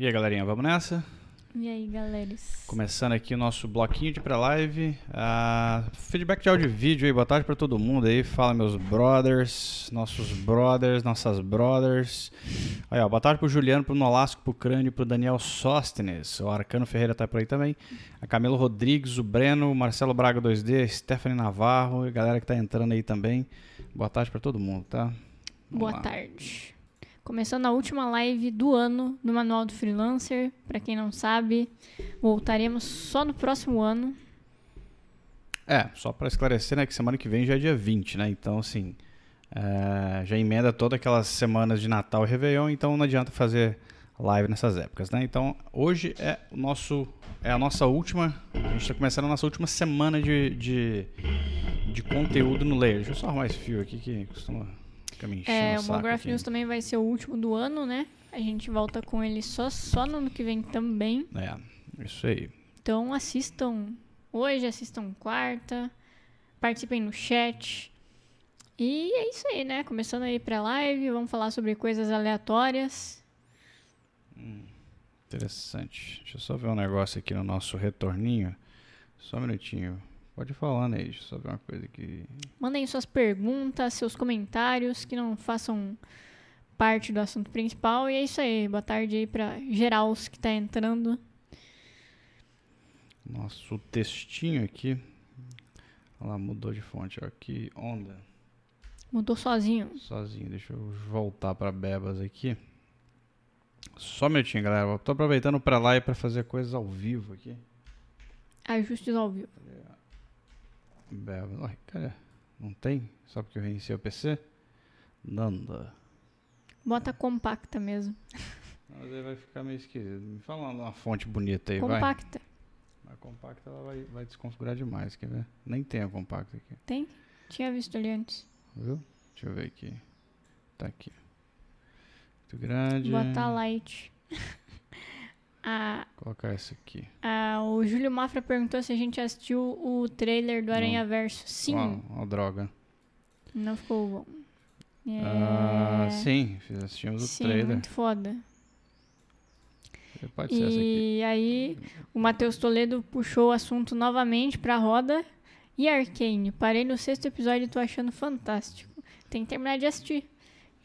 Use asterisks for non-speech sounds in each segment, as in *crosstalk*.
E aí, galerinha, vamos nessa? E aí, galeras? Começando aqui o nosso bloquinho de pré-live. Uh, feedback de áudio e vídeo aí, boa tarde pra todo mundo aí. Fala, meus brothers, nossos brothers, nossas brothers. Aí, ó, boa tarde pro Juliano, pro Nolasco, pro Crânio, pro Daniel Sóstenes. O Arcano Ferreira tá por aí também. A Camilo Rodrigues, o Breno, o Marcelo Braga 2D, a Stephanie Navarro e a galera que tá entrando aí também. Boa tarde pra todo mundo, tá? Vamos Boa lá. tarde. Começando a última live do ano do Manual do Freelancer. Pra quem não sabe, voltaremos só no próximo ano. É, só pra esclarecer, né, que semana que vem já é dia 20, né? Então, assim, é, já emenda todas aquelas semanas de Natal e Réveillon, então não adianta fazer live nessas épocas, né? Então, hoje é o nosso é a nossa última, a gente tá começando a nossa última semana de, de, de conteúdo no Layer. Deixa eu só arrumar esse fio aqui que costuma É, o aqui. News também vai ser o último do ano, né? A gente volta com ele só, só no ano que vem também. É, isso aí. Então assistam hoje, assistam quarta, participem no chat. E é isso aí, né? Começando aí pra live, vamos falar sobre coisas aleatórias. Interessante. Deixa eu só ver um negócio aqui no nosso retorninho. Só um minutinho. Pode deixa eu só ver uma coisa aqui. Mandem suas perguntas, seus comentários que não façam parte do assunto principal. E é isso aí. Boa tarde aí pra geral os que tá entrando. Nosso textinho aqui. Olha lá, mudou de fonte. Ó, que onda. Mudou sozinho. Sozinho. Deixa eu voltar para Bebas aqui. Só um minutinho, galera. Eu tô aproveitando o pré-live para fazer coisas ao vivo aqui. Ajustes ao vivo. Bebas. Ué, cara, não tem? Só porque eu reiniciei o PC? Nanda. Bota compacta mesmo. Mas aí vai ficar meio esquisito. Me fala uma fonte bonita aí, vai. Compacta. A compacta ela vai, vai desconfigurar demais, quer ver? Nem tem a compacta aqui. Tem? Tinha visto ali antes. Viu? Deixa eu ver aqui. Tá aqui. Muito grande. Bota light. *laughs* Ah, Colocar essa aqui. ah, o Júlio Mafra perguntou se a gente assistiu o trailer do Aranha Verso. Sim. Ó, ó, droga. Não ficou bom. É... Ah, sim, assistimos o Sim, trailer. muito foda. Pode ser essa aqui. E aí, o Matheus Toledo puxou o assunto novamente pra roda. E Arcane, parei no sexto episódio e tô achando fantástico. Tem que terminar de assistir.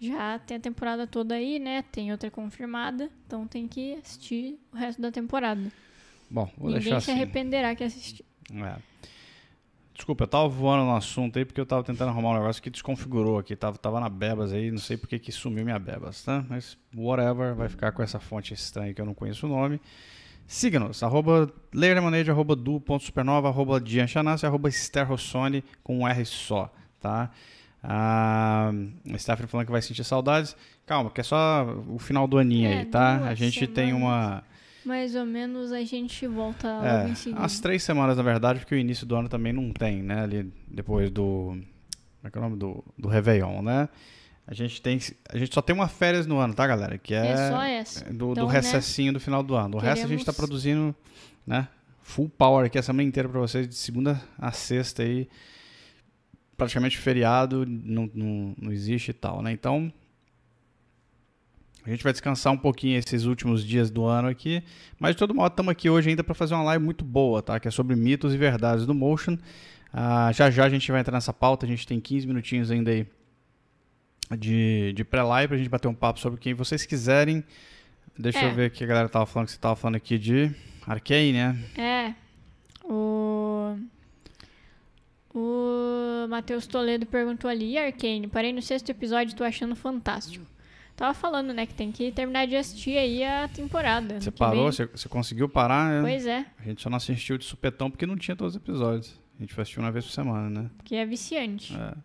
Já tem a temporada toda aí, né? Tem outra confirmada. Então tem que assistir o resto da temporada. Bom, vou Ninguém deixar se assim. arrependerá que assistir. É. Desculpa, eu tava voando no assunto aí porque eu tava tentando arrumar um negócio que desconfigurou aqui. Tava, tava na Bebas aí, não sei porque que sumiu minha Bebas, tá? Mas whatever, vai ficar com essa fonte estranha que eu não conheço o nome. Siga-nos, arroba leirmanage, arroba du.supernova, arroba dianchanassi, arroba sterrossone com um R só, tá? A Stephanie falando que vai sentir saudades. Calma, que é só o final do aninho É, aí, tá? A gente tem semanas. uma... Mais ou menos a gente volta logo É, em seguida. as três semanas, na verdade, porque o início do ano também não tem, né? Ali depois do. Como é que é o nome? Do, do Réveillon, né? A gente tem. A gente só tem uma férias no ano, tá, galera? Que é, É só essa. do, Então, do né, recessinho do final do ano. O resto a gente tá queremos- produzindo, né? Full power aqui a semana inteira pra vocês, de segunda a sexta aí. Praticamente feriado, não, não, não existe e tal, né? Então. A gente vai descansar um pouquinho esses últimos dias do ano aqui. Mas de todo modo, estamos aqui hoje ainda para fazer uma live muito boa, tá? Que é sobre mitos e verdades do Motion. Ah, já já a gente vai entrar nessa pauta. A gente tem 15 minutinhos ainda aí de, de pré-live pra gente bater um papo sobre quem vocês quiserem. Deixa É. eu ver o que a galera tava falando, que você tava falando aqui de Arcane, né? É. O. O Matheus Toledo perguntou ali, e Arcane, parei no sexto episódio e tô achando fantástico. Tava falando, né, que tem que terminar de assistir aí a temporada. Você parou, você, você conseguiu parar, né? Pois é, A gente só não assistiu de supetão porque não tinha todos os episódios. A gente foi assistir uma vez por semana, né? que é viciante. É.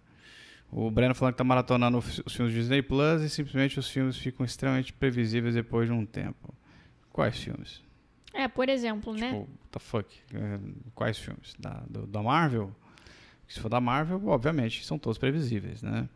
O Breno falando que tá maratonando os filmes do Disney Plus e simplesmente os filmes ficam extremamente previsíveis depois de um tempo. Quais filmes? É, por exemplo, né? Tipo, what the fuck? É, Quais filmes? Da, do- da Marvel? Se for da Marvel, obviamente, são todos previsíveis, né?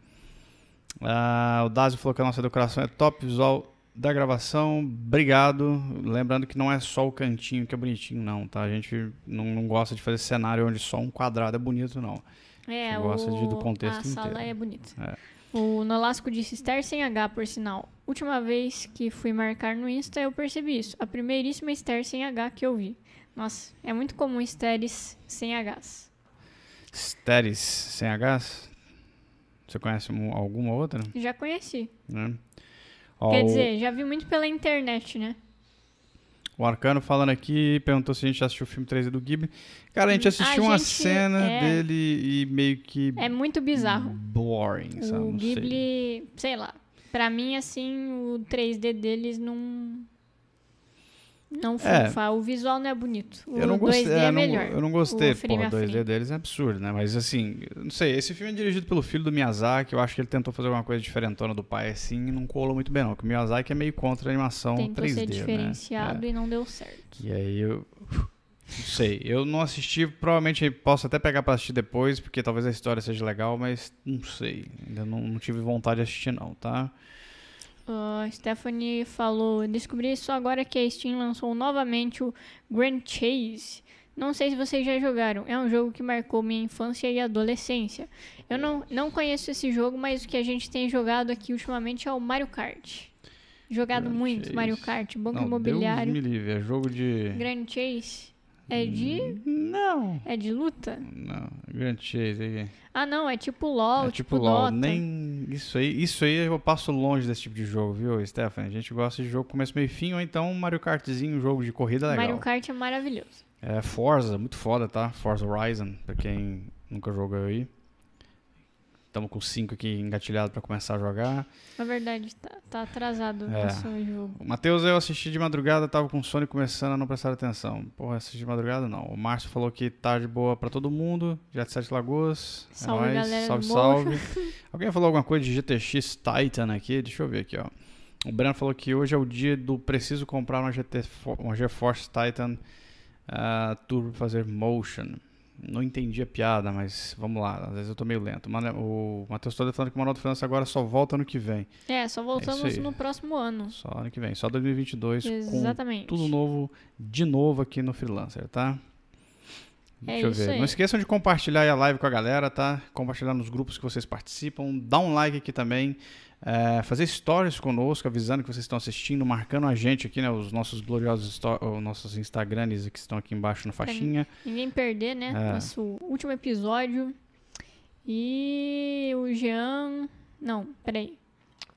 Ah, o Dazio falou que a nossa decoração é top visual da gravação. Obrigado. Lembrando que não é só o cantinho que é bonitinho, não, tá? A gente não, não gosta de fazer cenário onde só um quadrado é bonito, não. É, Você o... gosta de- do contexto a sala inteiro. é bonita. É. O Nolasco disse estar sem H, por sinal. O última vez que fui marcar no Insta, eu percebi isso. A primeiríssima Esther sem H que eu vi. Nossa, é muito comum Estéres sem Hs. Steris sem Hs? Você conhece um- alguma outra? Já conheci. Né? Ó, Quer o- dizer, já vi muito pela internet, né? O Arcano falando aqui, perguntou se a gente assistiu o filme 3D do Ghibli. Cara, a gente A assistiu uma gente- cena é. dele e meio que É muito bizarro. boring, sabe? O Não sei. Ghibli, sei lá. Pra mim, assim, o 3D deles não. Não É. fufa. O visual não é bonito. O Eu não gostei, 2D é, é, eu não- melhor. eu não gostei, O porra, o 2D frame. deles é absurdo, né? Mas assim, não sei, esse filme é dirigido pelo filho do Miyazaki, eu acho que ele tentou fazer alguma coisa diferentona do pai, assim, e não colou muito bem não, porque o Miyazaki é meio contra a animação Tentou 3D, ser né? diferenciado É. e não deu certo. E aí eu *laughs* não sei, eu não assisti, provavelmente posso até pegar pra assistir depois, porque talvez a história seja legal, mas não sei, ainda não, não tive vontade de assistir não, tá? A Stephanie falou: Descobri isso agora que a Steam lançou novamente o Grand Chase. Não sei se vocês já jogaram. É um jogo que marcou minha infância e adolescência. Eu não, não conheço esse jogo, mas o que a gente tem jogado aqui ultimamente é o Mario Kart. Jogado Grand muito Chase. Mario Kart, Banco não, Imobiliário. Deus me livre, é jogo de... Grand Chase é de Não, é de luta? não, Grand Chase aí. Ah, não, é tipo LoL, é tipo, tipo LOL, Dota. nem isso aí, isso aí eu passo longe desse tipo de jogo, viu, Stephanie? A gente gosta de jogo começo, meio fim, ou então um Mario Kartzinho, um jogo de corrida legal. Mario Kart é maravilhoso. É Forza, muito foda, tá? Forza Horizon, pra quem nunca jogou aí. Estamos com 5 aqui engatilhado pra começar a jogar. Na verdade, tá, tá atrasado É. o jogo. O Matheus eu assisti de madrugada, tava com sono e começando a não prestar atenção. Porra, assisti de madrugada não. O Márcio falou que tarde boa pra todo mundo, já de Sete Lagoas. É Salve, nóis. galera Salve, salve. *laughs* Alguém falou alguma coisa de GTX Titan aqui? Deixa eu ver aqui, ó. O Breno falou que hoje é o dia do preciso comprar uma, GT, uma GeForce Titan ah, Turbo fazer motion. Não entendi a piada, mas vamos lá. Às vezes eu tô meio lento. O Matheus Toda falando que o Manual do Finança agora só volta ano que vem. É, só voltamos aí. no próximo ano. Só ano que vem. Só 2022 com Exatamente. tudo novo de novo aqui no Freelancer, tá? É Deixa eu isso ver. aí. Não esqueçam de compartilhar aí a live com a galera, tá? Compartilhar nos grupos que vocês participam. Dá um like aqui também. É, fazer stories conosco, avisando que vocês estão assistindo, marcando a gente aqui, né? Os nossos gloriosos os nossos Instagrams que estão aqui embaixo na faixinha. Ninguém perder, né? É. Nosso último episódio. E o Jean. Não, peraí.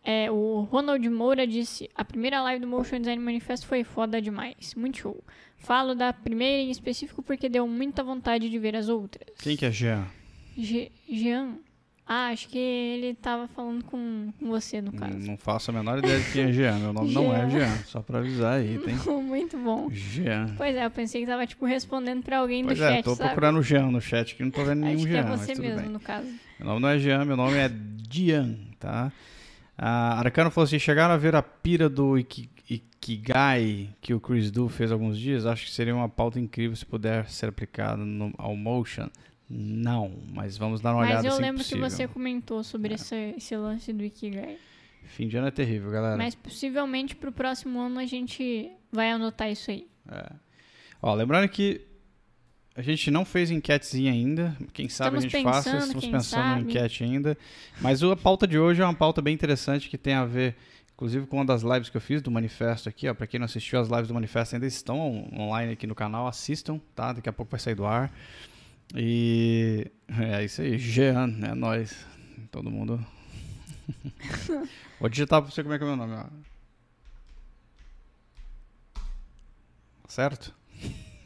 É, o Ronald Moura disse: A primeira live do Motion Design Manifesto foi foda demais. Muito show. Falo da primeira em específico porque deu muita vontade de ver as outras. Quem que é Jean? Je- Jean? Ah, acho que ele tava falando com, com você, no Não, caso. não faço a menor ideia de quem é Jean. Meu nome não é Jean. Só pra avisar aí, *laughs* tem. Muito bom. Jean. Pois é, eu pensei que tava, tipo, respondendo pra alguém Pois do é, chat, tô sabe? procurando o Jean no chat aqui, não tô vendo nenhum Acho que Jean, é você mesmo, bem. no caso. Meu nome não é Jean, meu nome é Dian, tá? A Arcano falou assim: chegaram a ver a pira do Iki- Ikigai que o Chris Du fez alguns dias? Acho que seria uma pauta incrível se puder ser aplicada no, ao Motion. Não, mas vamos dar uma Mas olhada eu assim lembro possível. que você comentou sobre esse, esse lance do Ikigai. Fim de ano é terrível, galera. Mas possivelmente pro próximo ano a gente vai anotar isso aí. É. Ó, lembrando que a gente não fez enquetezinha ainda. Quem sabe Estamos a gente faça. pensando, Estamos quem pensando sabe. enquete ainda. Mas a pauta de hoje é uma pauta bem interessante que tem a ver, inclusive, com uma das lives que eu fiz do Manifesto aqui. Para quem não assistiu, as lives do Manifesto ainda estão on- online aqui no canal. Assistam, tá? Daqui a pouco vai sair do ar. E é isso aí. Jean, é nóis. Todo mundo. *laughs* Vou digitar pra você como é que é o meu nome. Ó. Certo?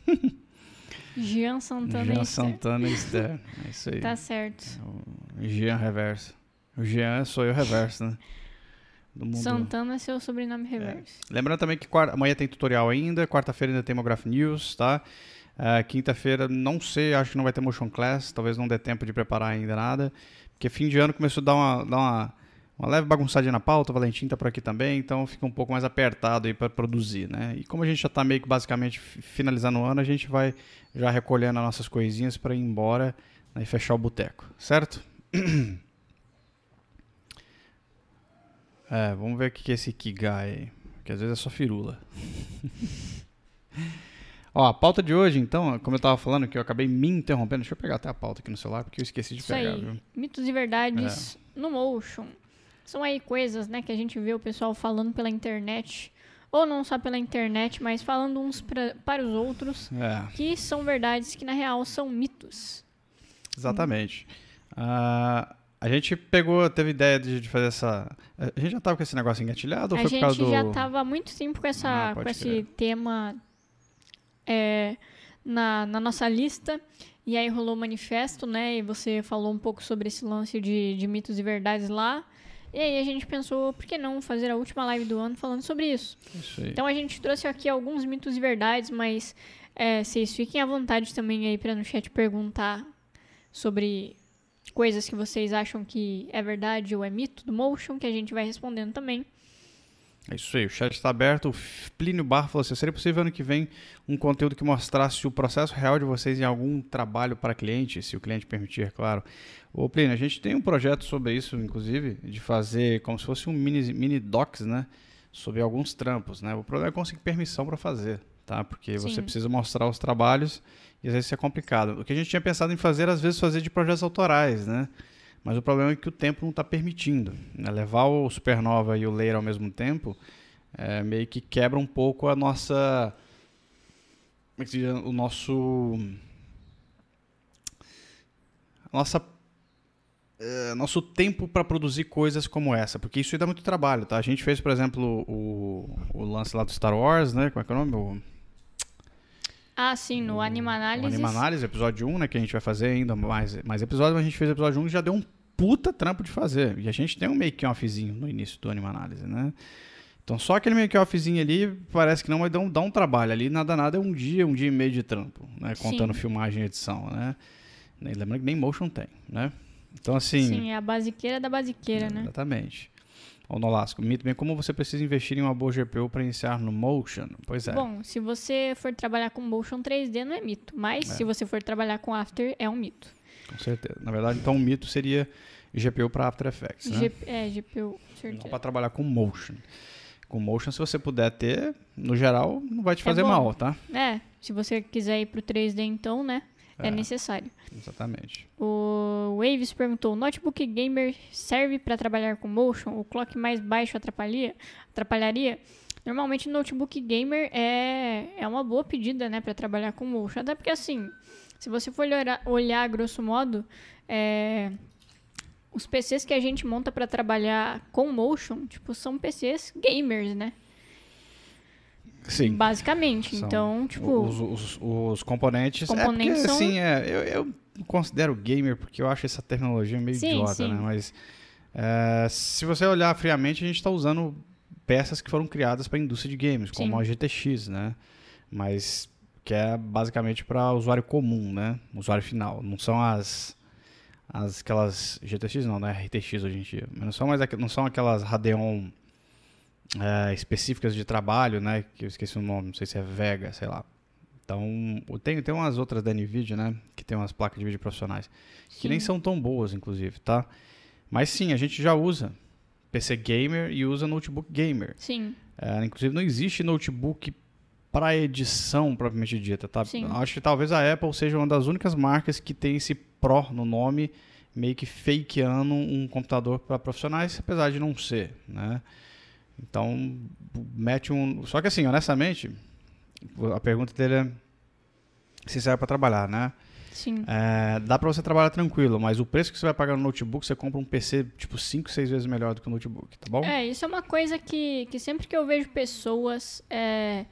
*laughs* Jean Santana Jean e. Santana e Esther. É isso aí. Tá certo. O Jean Reverso. O Jean sou eu reverso, né? Do mundo. Santana é seu sobrenome reverso. Lembrando também que quarta- amanhã tem tutorial ainda, quarta-feira ainda tem Mograph News, tá? Ah, Quinta-feira, não sei, acho que não vai ter Motion Class, talvez não dê tempo de preparar ainda nada, porque fim de ano começou a dar uma, dar uma, uma leve bagunçadinha na pauta, o Valentim tá por aqui também, então fica um pouco mais apertado aí para produzir, né? E como a gente já tá meio que basicamente fi- finalizando o ano, a gente vai já recolhendo as nossas coisinhas para ir embora né, e fechar o boteco, certo? *clears throat* É, vamos ver o que é esse Kigai. Que às vezes é só firula. *laughs* Ó, a pauta de hoje, então, como eu tava falando, que eu acabei me interrompendo. Deixa eu pegar até a pauta aqui no celular, porque eu esqueci de Isso pegar, aí. viu? Mitos e verdades É. no Motion. São aí coisas, né, que a gente vê o pessoal falando pela internet, ou não só pela internet, mas falando uns pra, para os outros, É, que são verdades que na real são mitos. exatamente. Ah, a gente pegou, teve ideia de, de fazer essa. A gente já tava com esse negócio engatilhado ou A foi por causa gente do. já estava há muito tempo com, essa, Ah, com esse tema é, na, na nossa lista. E aí rolou o manifesto, né? E você falou um pouco sobre esse lance de, de mitos e verdades lá. E aí a gente pensou, por que não fazer a última live do ano falando sobre isso? Isso. Então a gente trouxe aqui alguns mitos e verdades, mas é, vocês fiquem à vontade também aí para no chat perguntar sobre coisas que vocês acham que é verdade ou é mito do Motion, que a gente vai respondendo também. É isso aí, o chat está aberto. O Plínio Bar falou assim: seria possível ano que vem um conteúdo que mostrasse o processo real de vocês em algum trabalho para cliente, se o cliente permitir, é claro. Ô Plínio, a gente tem um projeto sobre isso, inclusive, de fazer como se fosse um mini, mini docs, né? Sobre alguns trampos, né? O problema é conseguir permissão para fazer, tá? Porque você Sim. precisa mostrar os trabalhos e às vezes isso é complicado. O que a gente tinha pensado em fazer, às vezes, fazer de projetos autorais, né? Mas o problema é que o tempo não está permitindo. né? Levar o Supernova e o Leira ao mesmo tempo é, meio que quebra um pouco a nossa. Como é que se diz? O nosso. A nossa. é, nosso tempo para produzir coisas como essa, porque isso dá muito trabalho, tá? A gente fez, por exemplo, o, o lance lá do Star Wars, né? Como é que é o nome? O, Ah, sim, no Anima o Análise. Anima Análise, episódio 1, né? Que a gente vai fazer ainda mais, mais episódios, mas a gente fez o episódio 1 e já deu um puta trampo de fazer. E a gente tem um make-offzinho no início do Anima Análise, né? Então só aquele make-offzinho ali parece que não, mas dá um, dá um trabalho ali. Nada, nada é um dia, um dia e meio de trampo, né? Contando Sim. filmagem e edição, né? Lembrando que nem motion tem, né? Então assim... Sim, é a basiqueira da basiqueira, né? Exatamente. Ó, Nolasco, mito bem como você precisa investir em uma boa GPU para iniciar no motion. Pois é. Bom, se você for trabalhar com motion 3D não é mito, mas É. se você for trabalhar com After é um mito. Com certeza. Na verdade, então o mito seria GPU para After Effects, né? G- é, GPU, Não certeza. para trabalhar com motion. Com motion, se você puder ter, no geral, não vai te É fazer bom. mal, tá? É, se você quiser ir pro 3D então, né? É, É. necessário. Exatamente. O Waves perguntou: notebook gamer serve para trabalhar com motion? O clock mais baixo atrapalharia? atrapalharia? Normalmente notebook gamer é, é uma boa pedida, né, para trabalhar com motion. Até porque assim, se você for olhar, olhar grosso modo, é, os PCs que a gente monta para trabalhar com motion, tipo, são PCs gamers, né? Sim. Basicamente. São. Então, tipo, os, os, os componentes. componentes é porque, são- assim, é, eu, eu considero gamer porque eu acho essa tecnologia meio Sim, idiota, sim. né? Mas é, se você olhar friamente, a gente está usando peças que foram criadas para a indústria de games, como Sim. a GTX, né? Mas que é basicamente para usuário comum, né? Usuário final. Não são as as aquelas GTX não, né? RTX hoje em dia. Mas não são mais não são aquelas Radeon é, específicas de trabalho, né? Que eu esqueci o nome, não sei se é Vega, sei lá. Então, tem, tem umas outras da NVIDIA, né? Que tem umas placas de vídeo profissionais. Que nem sim. são tão boas, inclusive, tá? Mas sim, a gente já usa PC gamer e usa notebook gamer. Sim, É, inclusive, não existe notebook para edição propriamente dita, tá? Sim. Acho que talvez a Apple seja uma das únicas marcas que tem esse Pro no nome, meio que fakeando um computador para profissionais, apesar de não ser, né? Então, mete um... Só que assim, honestamente, a pergunta dele é se serve para trabalhar, né? sim. É, dá para você trabalhar tranquilo, mas o preço que você vai pagar no notebook, você compra um PC tipo 5, 6 vezes melhor do que o notebook, tá bom? É, isso é uma coisa que, que sempre que eu vejo pessoas é,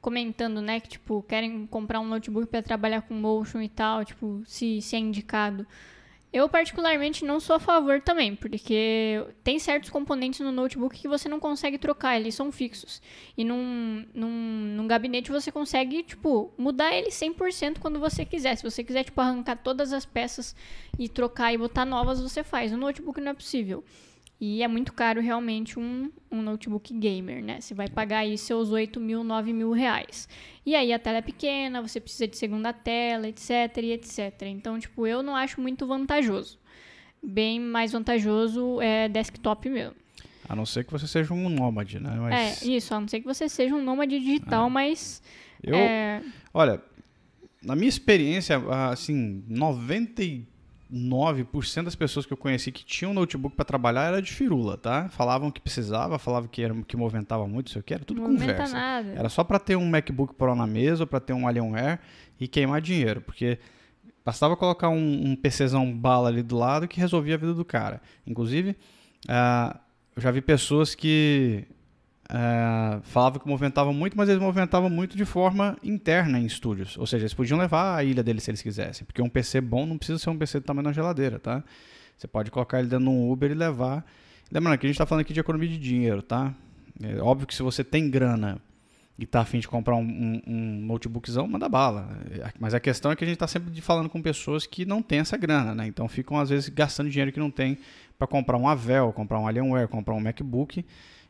comentando, né, que, tipo, querem comprar um notebook para trabalhar com motion e tal, tipo, se, se é indicado. Eu, particularmente, não sou a favor também, porque tem certos componentes no notebook que você não consegue trocar, eles são fixos. E num, num, num gabinete você consegue, tipo, mudar ele 100% quando você quiser. Se você quiser, tipo, arrancar todas as peças e trocar e botar novas, você faz. No notebook não é possível. E é muito caro realmente um, um notebook gamer, né? Você vai pagar aí seus 8 mil, 9 mil reais. E aí a tela é pequena, você precisa de segunda tela, etc, e etc. Então, tipo, eu não acho muito vantajoso. Bem mais vantajoso é desktop mesmo. A não ser que você seja um nômade, né? Mas É, isso, a não ser que você seja um nômade digital, mas... eu, é, olha, na minha experiência, assim, 99% das pessoas que eu conheci que tinham notebook para trabalhar era de firula, tá? Falavam que precisava, falavam que era que movimentava muito, isso aqui era tudo Não conversa. nada. Era só para ter um MacBook Pro na mesa, ou para ter um Alienware e queimar dinheiro, porque bastava colocar um, um PCzão bala ali do lado que resolvia a vida do cara. Inclusive, ah, eu já vi pessoas que ah, falavam que movimentavam muito, mas eles movimentavam muito de forma interna em estúdios. Ou seja, eles podiam levar a ilha deles se eles quisessem, porque um PC bom não precisa ser um PC do tamanho da geladeira, tá? Você pode colocar ele dentro de um Uber e levar. Lembrando que a gente está falando aqui de economia de dinheiro, tá? É óbvio que se você tem grana e tá afim de comprar um, um, um notebookzão, manda bala. É, Mas a questão é que a gente está sempre falando com pessoas que não têm essa grana, né? Então ficam às vezes gastando dinheiro que não tem para comprar um Avel, comprar um Alienware, comprar um MacBook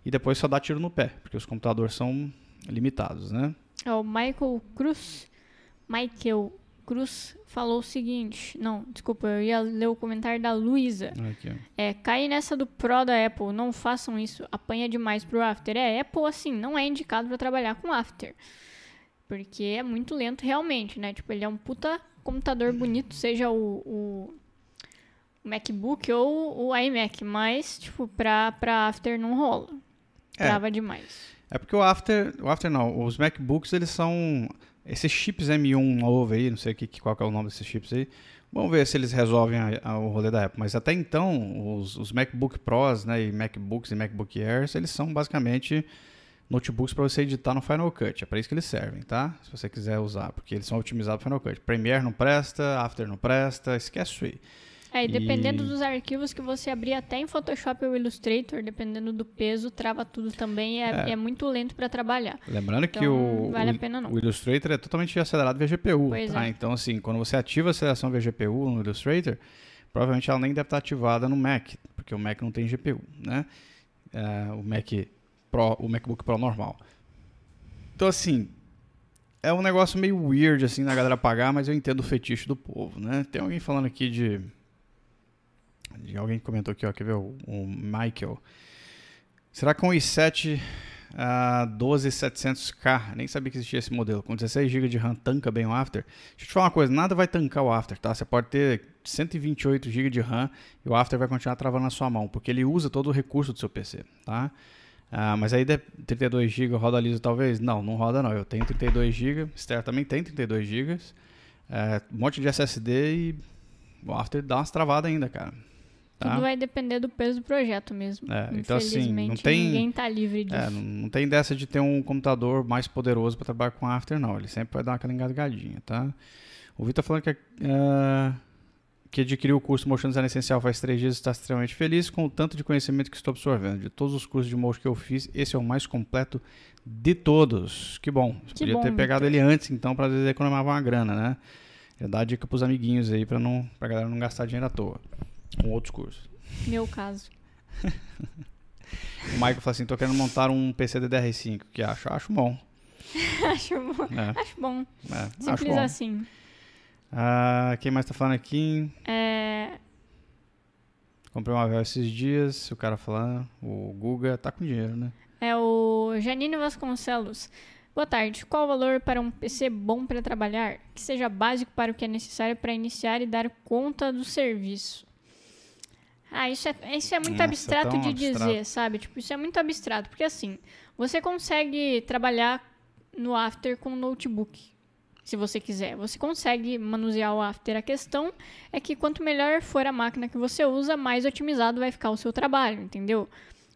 e depois só dá tiro no pé, porque os computadores são limitados, né? É o Michael Cruz. Michael Cruz falou o seguinte. Não, desculpa, eu ia ler o comentário da Luísa. É, cai nessa do Pro da Apple, não façam isso, apanha demais pro After. É, Apple, assim, não é indicado para trabalhar com After. Porque é muito lento realmente, né? Tipo, ele é um puta computador bonito, seja o, o MacBook ou o iMac, mas, tipo, pra, pra After não rola. É. Trava demais. É porque o After, o After não, os MacBooks eles são esses chips M1 novo aí, não sei que- qual que é o nome desses chips aí. Vamos ver se eles resolvem a- a- o rolê da Apple. Mas até então, os, os MacBook Pros, né, e MacBooks e MacBook Airs, eles são basicamente notebooks para você editar no Final Cut. É para isso que eles servem, tá? Se você quiser usar, porque eles são otimizados para Final Cut. Premiere não presta, After não presta, esquece isso aí. É, e dependendo E- dos arquivos que você abrir até em Photoshop ou Illustrator, dependendo do peso, trava tudo também. É, É. é muito lento para trabalhar. Lembrando que Então, o, vale o- o Illustrator é totalmente acelerado via GPU, Pois tá? é. Então, assim, quando você ativa a aceleração via GPU no Illustrator, provavelmente ela nem deve estar ativada no Mac, porque o Mac não tem GPU, né? É, o Mac Pro, o MacBook Pro normal. Então, assim, é um negócio meio weird, assim, na galera pagar, mas eu entendo o fetiche do povo, né? Tem alguém falando aqui de... alguém comentou aqui, ó, quer ver? O, o Michael. Será que um i7 a 12700K, nem sabia que existia esse modelo, com 16 GB de RAM tanca bem o After? Deixa eu te falar uma coisa, nada vai tancar o After, tá? Você pode ter 128 GB de RAM e o After vai continuar travando na sua mão, porque ele usa todo o recurso do seu PC, tá? Ah, mas aí de 32 GB roda liso talvez? Não, não roda não. Eu tenho 32 GB, Ster também tem 32 GB, é, um monte de SSD e o After dá umas travadas ainda, cara. Tá? Tudo vai depender do peso do projeto mesmo. É, então, assim, não Infelizmente, tem- ninguém tá livre disso. É, não, tem dessa de ter um computador mais poderoso para trabalhar com After, não. Ele sempre vai dar aquela engasgadinha, tá? O Vitor falando que, ah, que adquiriu o curso Motion Design Essencial faz três dias e está extremamente feliz com o tanto de conhecimento que estou absorvendo. De todos os cursos de Motion que eu fiz, esse é o mais completo de todos. Que bom. Que podia bom, ter pegado Vitor. ele antes, então, para às vezes economizar uma grana, né? Já dá dica pros amiguinhos aí, para não, pra galera não gastar dinheiro à toa. Com outros cursos. Meu caso. *laughs* O Michael fala assim, tô querendo montar um PC DDR5. que acho? Acho bom. *laughs* acho bom. É, Acho bom. é, acho Simples bom. assim. Ah, quem mais tá falando aqui? É, Comprei uma Vel esses dias, o cara falando, o Guga tá com dinheiro, né? é o Janine Vasconcelos. Boa tarde. Qual o valor para um PC bom para trabalhar? Que seja básico para o que é necessário para iniciar e dar conta do serviço. Ah, isso é, isso é muito Nossa, abstrato de abstrato. dizer, sabe? Tipo, isso é muito abstrato. Porque assim, você consegue trabalhar no After com notebook. Se você quiser. Você consegue manusear o After. A questão é que quanto melhor for a máquina que você usa, mais otimizado vai ficar o seu trabalho, entendeu?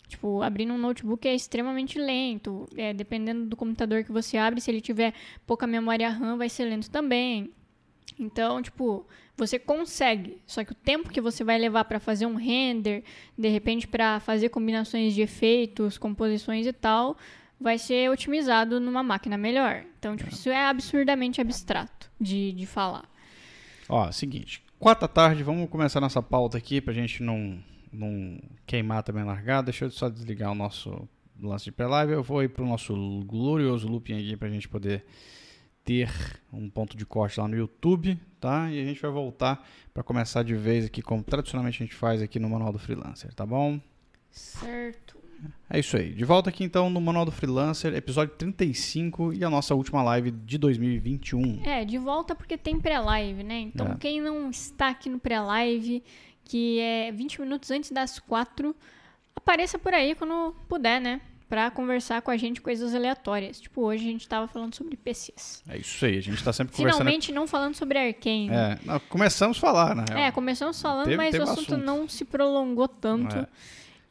Tipo, abrindo um notebook é extremamente lento. É, dependendo do computador que você abre, se ele tiver pouca memória RAM, vai ser lento também. Então, tipo, você consegue. Só que o tempo que você vai levar para fazer um render, de repente para fazer combinações de efeitos, composições e tal, vai ser otimizado numa máquina melhor. Então, tipo, isso é absurdamente abstrato de, de falar. Ó, seguinte, quatro da tarde, vamos começar nossa pauta aqui pra gente não, não queimar também a largada. Deixa eu só desligar o nosso lance de pré-live. Eu vou ir pro nosso glorioso looping aqui pra gente poder ter um ponto de corte lá no YouTube, tá? E a gente vai voltar pra começar de vez aqui, como tradicionalmente a gente faz aqui no Manual do Freelancer, tá bom? Certo. É isso aí. De volta aqui então no Manual do Freelancer, episódio 35 e a nossa última live de 2021. É, de volta porque tem pré-live, né? Então, É. quem não está aqui no pré-live, que é 20 minutos antes das 4, apareça por aí quando puder, né? Pra conversar com a gente coisas aleatórias. Tipo, hoje a gente tava falando sobre PCs. É isso aí, a gente tá sempre conversando. Finalmente não falando sobre Arcane. É, não, começamos a falar, na real. É, começamos falando, Teve- mas teve o assunto, assunto. não se prolongou tanto. É.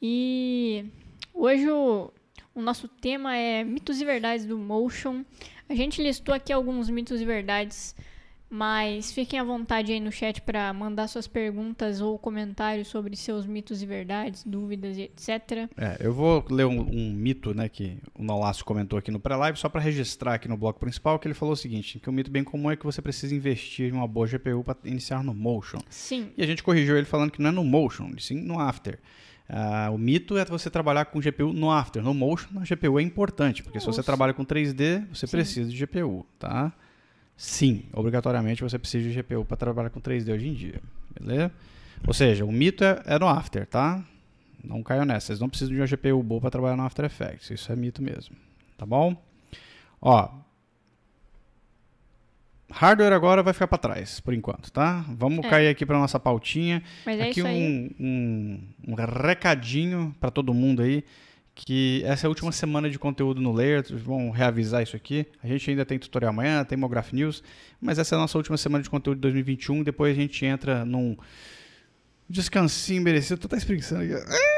E hoje o, o nosso tema é mitos e verdades do Motion. A gente listou aqui alguns mitos e verdades, mas fiquem à vontade aí no chat para mandar suas perguntas ou comentários sobre seus mitos e verdades, dúvidas e etc. É, eu vou ler um, um mito, né, que o Nolasco comentou aqui no pré-live, só para registrar aqui no bloco principal, que ele falou o seguinte, que um mito bem comum é que você precisa investir em uma boa GPU para iniciar no Motion. Sim, E a gente corrigiu ele falando que não é no Motion, sim no After. Ah, o mito é você trabalhar com GPU no After. No Motion, a GPU é importante, porque se você Nossa. trabalha com 3D, você Sim. precisa de GPU, tá? Sim, obrigatoriamente você precisa de GPU para trabalhar com 3D hoje em dia, beleza? Ou seja, o mito é, é no After, tá? Não caiam nessa, vocês não precisam de uma GPU boa para trabalhar no After Effects, isso é mito mesmo, tá bom? Ó, hardware agora vai ficar para trás, por enquanto, tá? Vamos É. cair aqui para nossa pautinha. mas é Aqui aí. um, um, um recadinho para todo mundo aí, que essa é a última semana de conteúdo no Layer, vamos reavisar isso aqui. A gente ainda tem tutorial amanhã, tem Mograph News, mas essa é a nossa última semana de conteúdo de 2021, depois a gente entra num descansinho merecido, tô até espreguiçando aqui. Ah!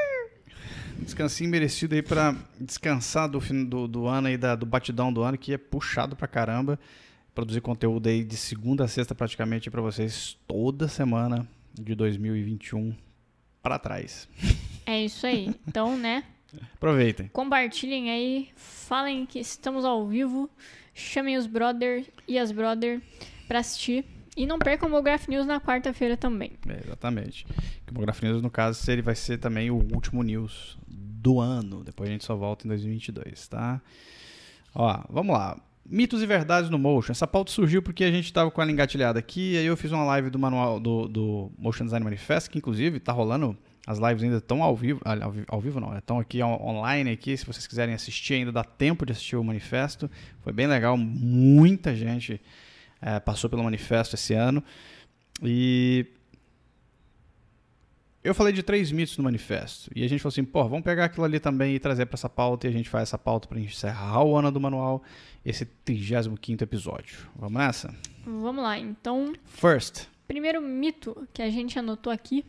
Descansinho merecido aí para descansar do, fim do, do ano da, do batidão do ano, que é puxado pra caramba. Produzir conteúdo aí de segunda a sexta praticamente para vocês toda semana de 2021 para trás. É isso aí. Então, né? Aproveitem. Compartilhem aí, falem que estamos ao vivo, chamem os brother e as brother pra assistir. E não percam o Mograph News na quarta-feira também. É, exatamente. O Mograph News, no caso, ele vai ser também o último news do ano. Depois a gente só volta em 2022, tá? Ó, vamos lá. Mitos e verdades no Motion. Essa pauta surgiu porque a gente estava com ela engatilhada aqui. Aí eu fiz uma live do manual do, do Motion Design Manifest, que inclusive tá rolando. As lives ainda estão ao vivo. ah, Ao, vi- ao vivo não, estão aqui on- online aqui. Se vocês quiserem assistir, ainda dá tempo de assistir o manifesto. Foi bem legal. Muita gente eh, passou pelo manifesto esse ano. E eu falei de três mitos no manifesto. E a gente falou assim, pô, vamos pegar aquilo ali também e trazer para essa pauta. E a gente faz essa pauta para encerrar o ano do manual, esse 35 episódio. Vamos nessa? Vamos lá, então, First. primeiro mito que a gente anotou aqui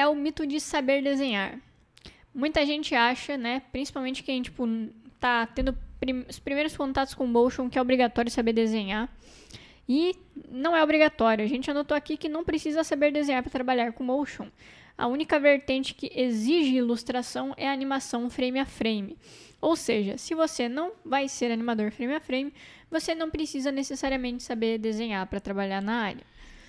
é o mito de saber desenhar. Muita gente acha, né, principalmente quem, tipo, tá tendo prim- os primeiros contatos com motion, que é obrigatório saber desenhar. E não é obrigatório. A gente anotou aqui que não precisa saber desenhar para trabalhar com motion. A única vertente que exige ilustração é a animação frame a frame. Ou seja, se você não vai ser animador frame a frame, você não precisa necessariamente saber desenhar para trabalhar na área.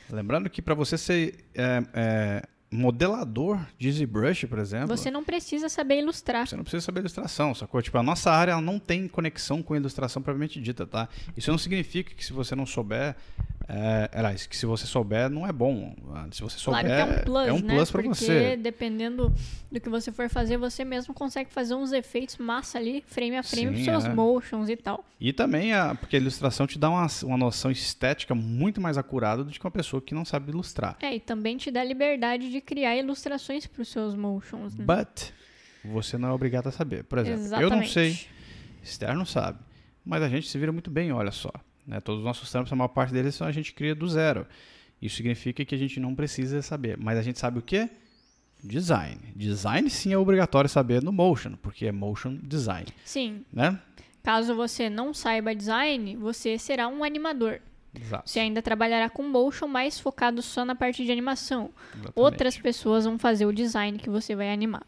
Lembrando que para você ser é, é, modelador de ZBrush, por exemplo, Você não precisa saber ilustrar. Você não precisa saber ilustração, sacou? Tipo, a nossa área ela não tem conexão com a ilustração propriamente dita, tá? Isso não significa que se você não souber, é, aliás, que se você souber não é bom. Se você souber, Claro que é um plus, é um né? plus Porque você. dependendo do que você for fazer, você mesmo consegue fazer uns efeitos massa ali, frame a frame, Sim, com seus é. motions e tal. E também, a, porque a ilustração te dá uma, uma noção estética muito mais acurada do que uma pessoa que não sabe ilustrar. É, e também te dá liberdade de criar ilustrações para os seus motions. Né? But, você não é obrigado a saber. Por exemplo, eu não Exatamente. sei, Esther não sabe, mas a gente se vira muito bem, olha só. Né? Todos os nossos trampos, a maior parte deles, a gente cria do zero. Isso significa que a gente não precisa saber. Mas a gente sabe o quê? Design. Design sim é obrigatório saber no Motion, porque é Motion Design, Sim, né? caso você não saiba design, você será um animador. Exato. Você ainda trabalhará com motion, mas focado só na parte de animação. exatamente. Outras pessoas vão fazer o design que você vai animar.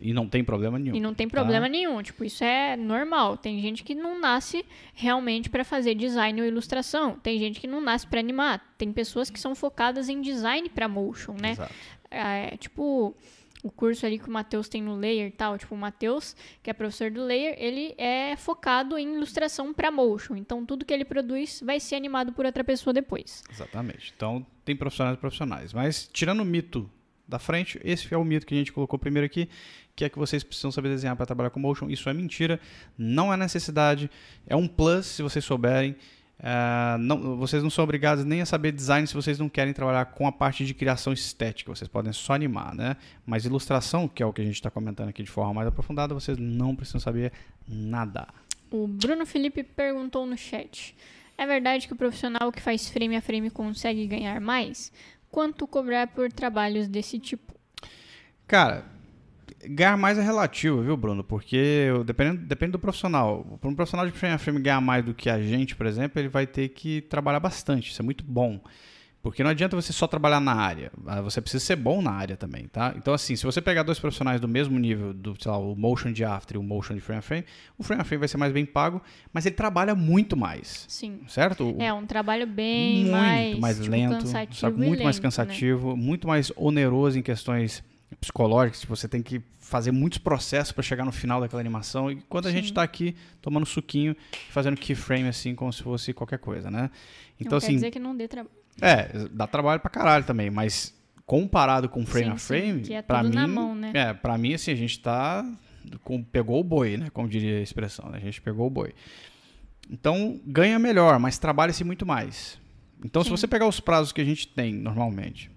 E não tem problema nenhum. E não tem tá? problema nenhum, tipo, isso é normal. Tem gente que não nasce realmente para fazer design ou ilustração. Tem gente que não nasce para animar. Tem pessoas que são focadas em design para motion, né? Exato. É, tipo, o curso ali que o Matheus tem no Layer e tal, tipo, o Matheus, que é professor do Layer, ele é focado em ilustração para motion. Então, tudo que ele produz vai ser animado por outra pessoa depois. Exatamente. Então, tem profissionais e profissionais. Mas, tirando o mito da frente. Esse é o mito que a gente colocou primeiro aqui, que é que vocês precisam saber desenhar para trabalhar com motion. Isso é mentira, não é necessidade, é um plus se vocês souberem. Uh, não, vocês não são obrigados nem a saber design se vocês não querem trabalhar com a parte de criação estética. Vocês podem só animar, né? Mas ilustração, que é o que a gente está comentando aqui de forma mais aprofundada, vocês não precisam saber nada. O Bruno Felipe perguntou no chat: É verdade que o profissional que faz frame a frame consegue ganhar mais? Quanto cobrar por trabalhos desse tipo? Cara, ganhar mais é relativo, viu, Bruno? Porque depende, depende do profissional. Para um profissional de frame a frame ganhar mais do que a gente, por exemplo, ele vai ter que trabalhar bastante. Isso é muito bom. Porque não adianta você só trabalhar na área, ah, você precisa ser bom na área também, tá? Então, assim, se você pegar dois profissionais do mesmo nível, do, sei lá, o motion de after e o motion de frame a frame, o frame a frame vai ser mais bem pago, mas ele trabalha muito mais. Sim. Certo? É um trabalho bem muito mais, mais tipo, lento, sabe? muito lento, mais né? cansativo, muito mais oneroso em questões psicológicas, tipo, você tem que fazer muitos processos para chegar no final daquela animação. E quando a gente Sim. está aqui tomando suquinho, fazendo keyframe assim, como se fosse qualquer coisa, né? Então, não assim, quer dizer que não dê trabalho. é, dá trabalho pra caralho também, mas comparado com frame Sim, a sim, frame, que é tudo mim, na mão, né? é, para mim assim, a gente tá com, pegou o boi, né, como diria a expressão, né? A gente pegou o boi. Então, ganha melhor, mas trabalha-se muito mais. Então, se Sim. você pegar os prazos que a gente tem normalmente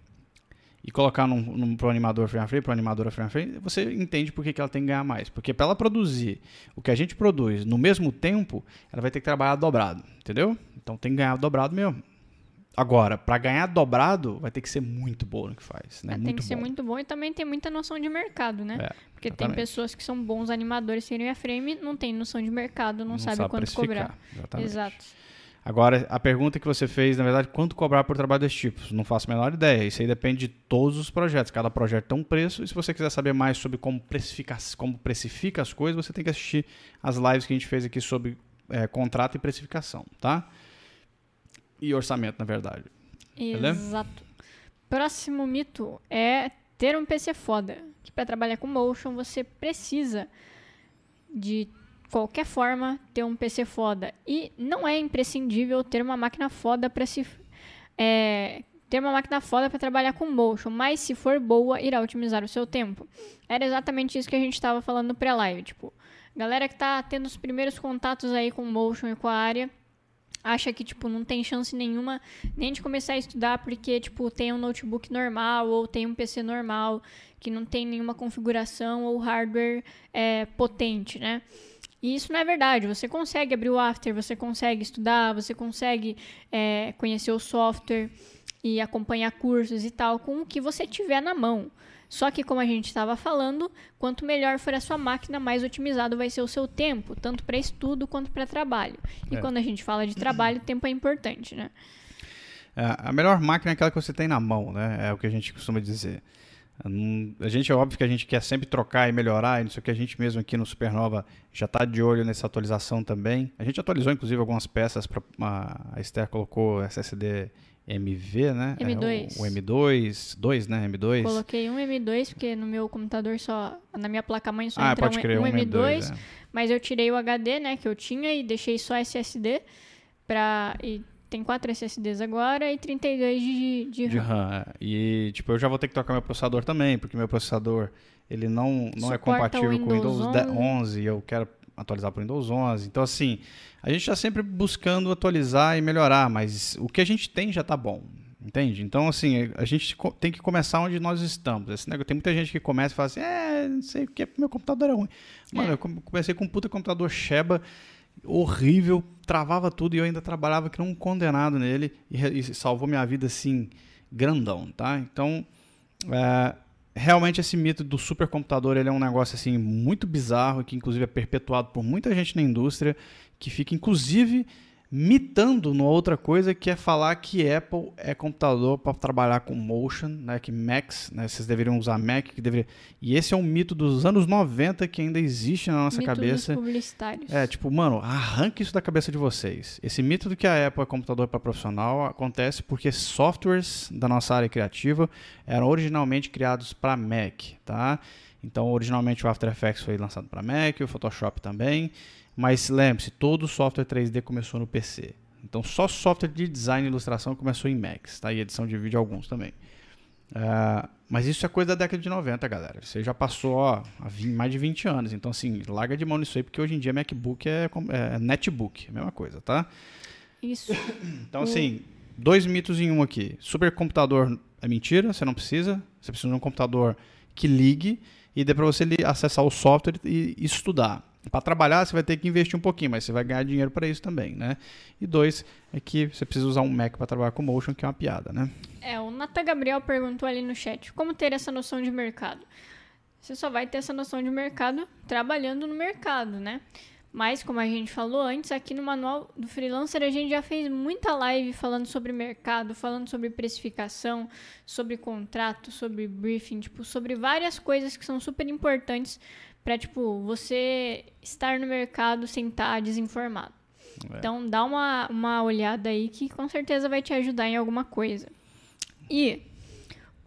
e colocar num, num, pro animador frame a frame, pro animadora frame a frame, você entende por que, que ela tem que ganhar mais. Porque para ela produzir o que a gente produz no mesmo tempo, ela vai ter que trabalhar dobrado, entendeu? Então tem que ganhar dobrado mesmo. Agora, para ganhar dobrado, vai ter que ser muito boa no que faz. Né? É, tem muito que ser bom. muito bom e também tem muita noção de mercado, né? É, Porque tem exatamente. pessoas que são bons animadores a frame, não tem noção de mercado, não, sabe, quanto precificar, cobrar. Exato. Agora, a pergunta que você fez, na verdade, quanto cobrar por trabalho desse tipo? Não faço a menor ideia. Isso aí depende de todos os projetos. Cada projeto tem um preço. E se você quiser saber mais sobre como precifica, como precifica as coisas, você tem que assistir as lives que a gente fez aqui sobre é, contrato e precificação, tá? E orçamento, na verdade. Beleza? Exato. Próximo mito é ter um PC foda. Que para trabalhar com motion você precisa de qualquer forma ter um PC foda. E não é imprescindível ter uma máquina foda para se é, ter uma máquina foda para trabalhar com motion, mas se for boa, irá otimizar o seu tempo. Era exatamente isso que a gente estava falando no pré-live, tipo, galera que tá tendo os primeiros contatos aí com motion e com a área, acha que, tipo, não tem chance nenhuma nem de começar a estudar porque, tipo, tem um notebook normal ou tem um PC normal que não tem nenhuma configuração ou hardware é, potente, né? E isso não é verdade. Você consegue abrir o After, você consegue estudar, você consegue é, conhecer o software e acompanhar cursos e tal com o que você tiver na mão. Só que, como a gente estava falando, quanto melhor for a sua máquina, mais otimizado vai ser o seu tempo, tanto para estudo quanto para trabalho. E É. quando a gente fala de trabalho, tempo é importante, né? É, a melhor máquina é aquela que você tem na mão, né? É o que a gente costuma dizer. A gente é óbvio que a gente quer sempre trocar e melhorar, e não sei o que a gente mesmo aqui no Supernova já está de olho nessa atualização também. A gente atualizou inclusive algumas peças para a Esther colocou SSD MV, né? É, M2. o, o M2, 2, né? M2. Coloquei um M2, porque no meu computador só. Na minha placa-mãe só ah, entra pode um, crer, um um M2, M2. é. mas eu tirei o HD, né, que eu tinha e deixei só SSD. Pra, e tem 4 SSDs agora e 32 de, de, De RAM. É. E tipo, eu já vou ter que trocar meu processador também, porque meu processador ele não, não é o compatível com o Windows Windows 10 11. 11 e eu quero atualizar para o Windows 11. Então assim, a gente está sempre buscando atualizar e melhorar, mas o que a gente tem já está bom. Entende? Então, assim, a gente tem que começar onde nós estamos. Esse negócio, tem muita gente que começa e fala assim: é, não sei o que, meu computador é ruim. Mano, É. eu come- comecei com um puta computador Sheba, horrível, travava tudo e eu ainda trabalhava que um condenado nele e, e salvou minha vida assim, grandão, tá? Então, é, realmente esse mito do supercomputador ele é um negócio assim muito bizarro que inclusive é perpetuado por muita gente na indústria que fica inclusive mitando numa outra coisa que é falar que Apple é computador para trabalhar com motion, né, que Macs, né, vocês deveriam usar Mac, que deveria... E esse é um mito dos anos 90 que ainda existe na nossa Mito dos cabeça. publicitários. É, tipo, mano, arranque isso da cabeça de vocês. Esse mito do que a Apple é computador para profissional acontece porque softwares da nossa área criativa eram originalmente criados para Mac, tá? Então, originalmente o After Effects foi lançado para Mac, o Photoshop também, mas lembre-se, todo software 3D começou no PC. Então, só software de design e ilustração começou em Macs, tá? E edição de vídeo alguns também. Uh, mas isso é coisa da década de 90, galera. Você já passou ó, há 20, mais de 20 anos. Então, assim, larga de mão nisso aí, porque hoje em dia MacBook é, é netbook, é a mesma coisa, tá? Isso. *coughs* Então, assim, dois mitos em um aqui. Supercomputador é mentira, você não precisa. Você precisa de um computador que ligue e dê para você acessar o software e estudar. Para trabalhar, você vai ter que investir um pouquinho, mas você vai ganhar dinheiro para isso também, né? E dois, é que você precisa usar um Mac para trabalhar com Motion, que é uma piada, né? É, o Nata Gabriel perguntou ali no chat, como ter essa noção de mercado? Você só vai ter essa noção de mercado trabalhando no mercado, né? Mas, como a gente falou antes, aqui no Manual do Freelancer a gente já fez muita live falando sobre mercado, falando sobre precificação, sobre contrato, sobre briefing, tipo, sobre várias coisas que são super importantes para tipo, você estar no mercado sem estar desinformado. É. Então, dá uma, uma olhada aí que com certeza vai te ajudar em alguma coisa. E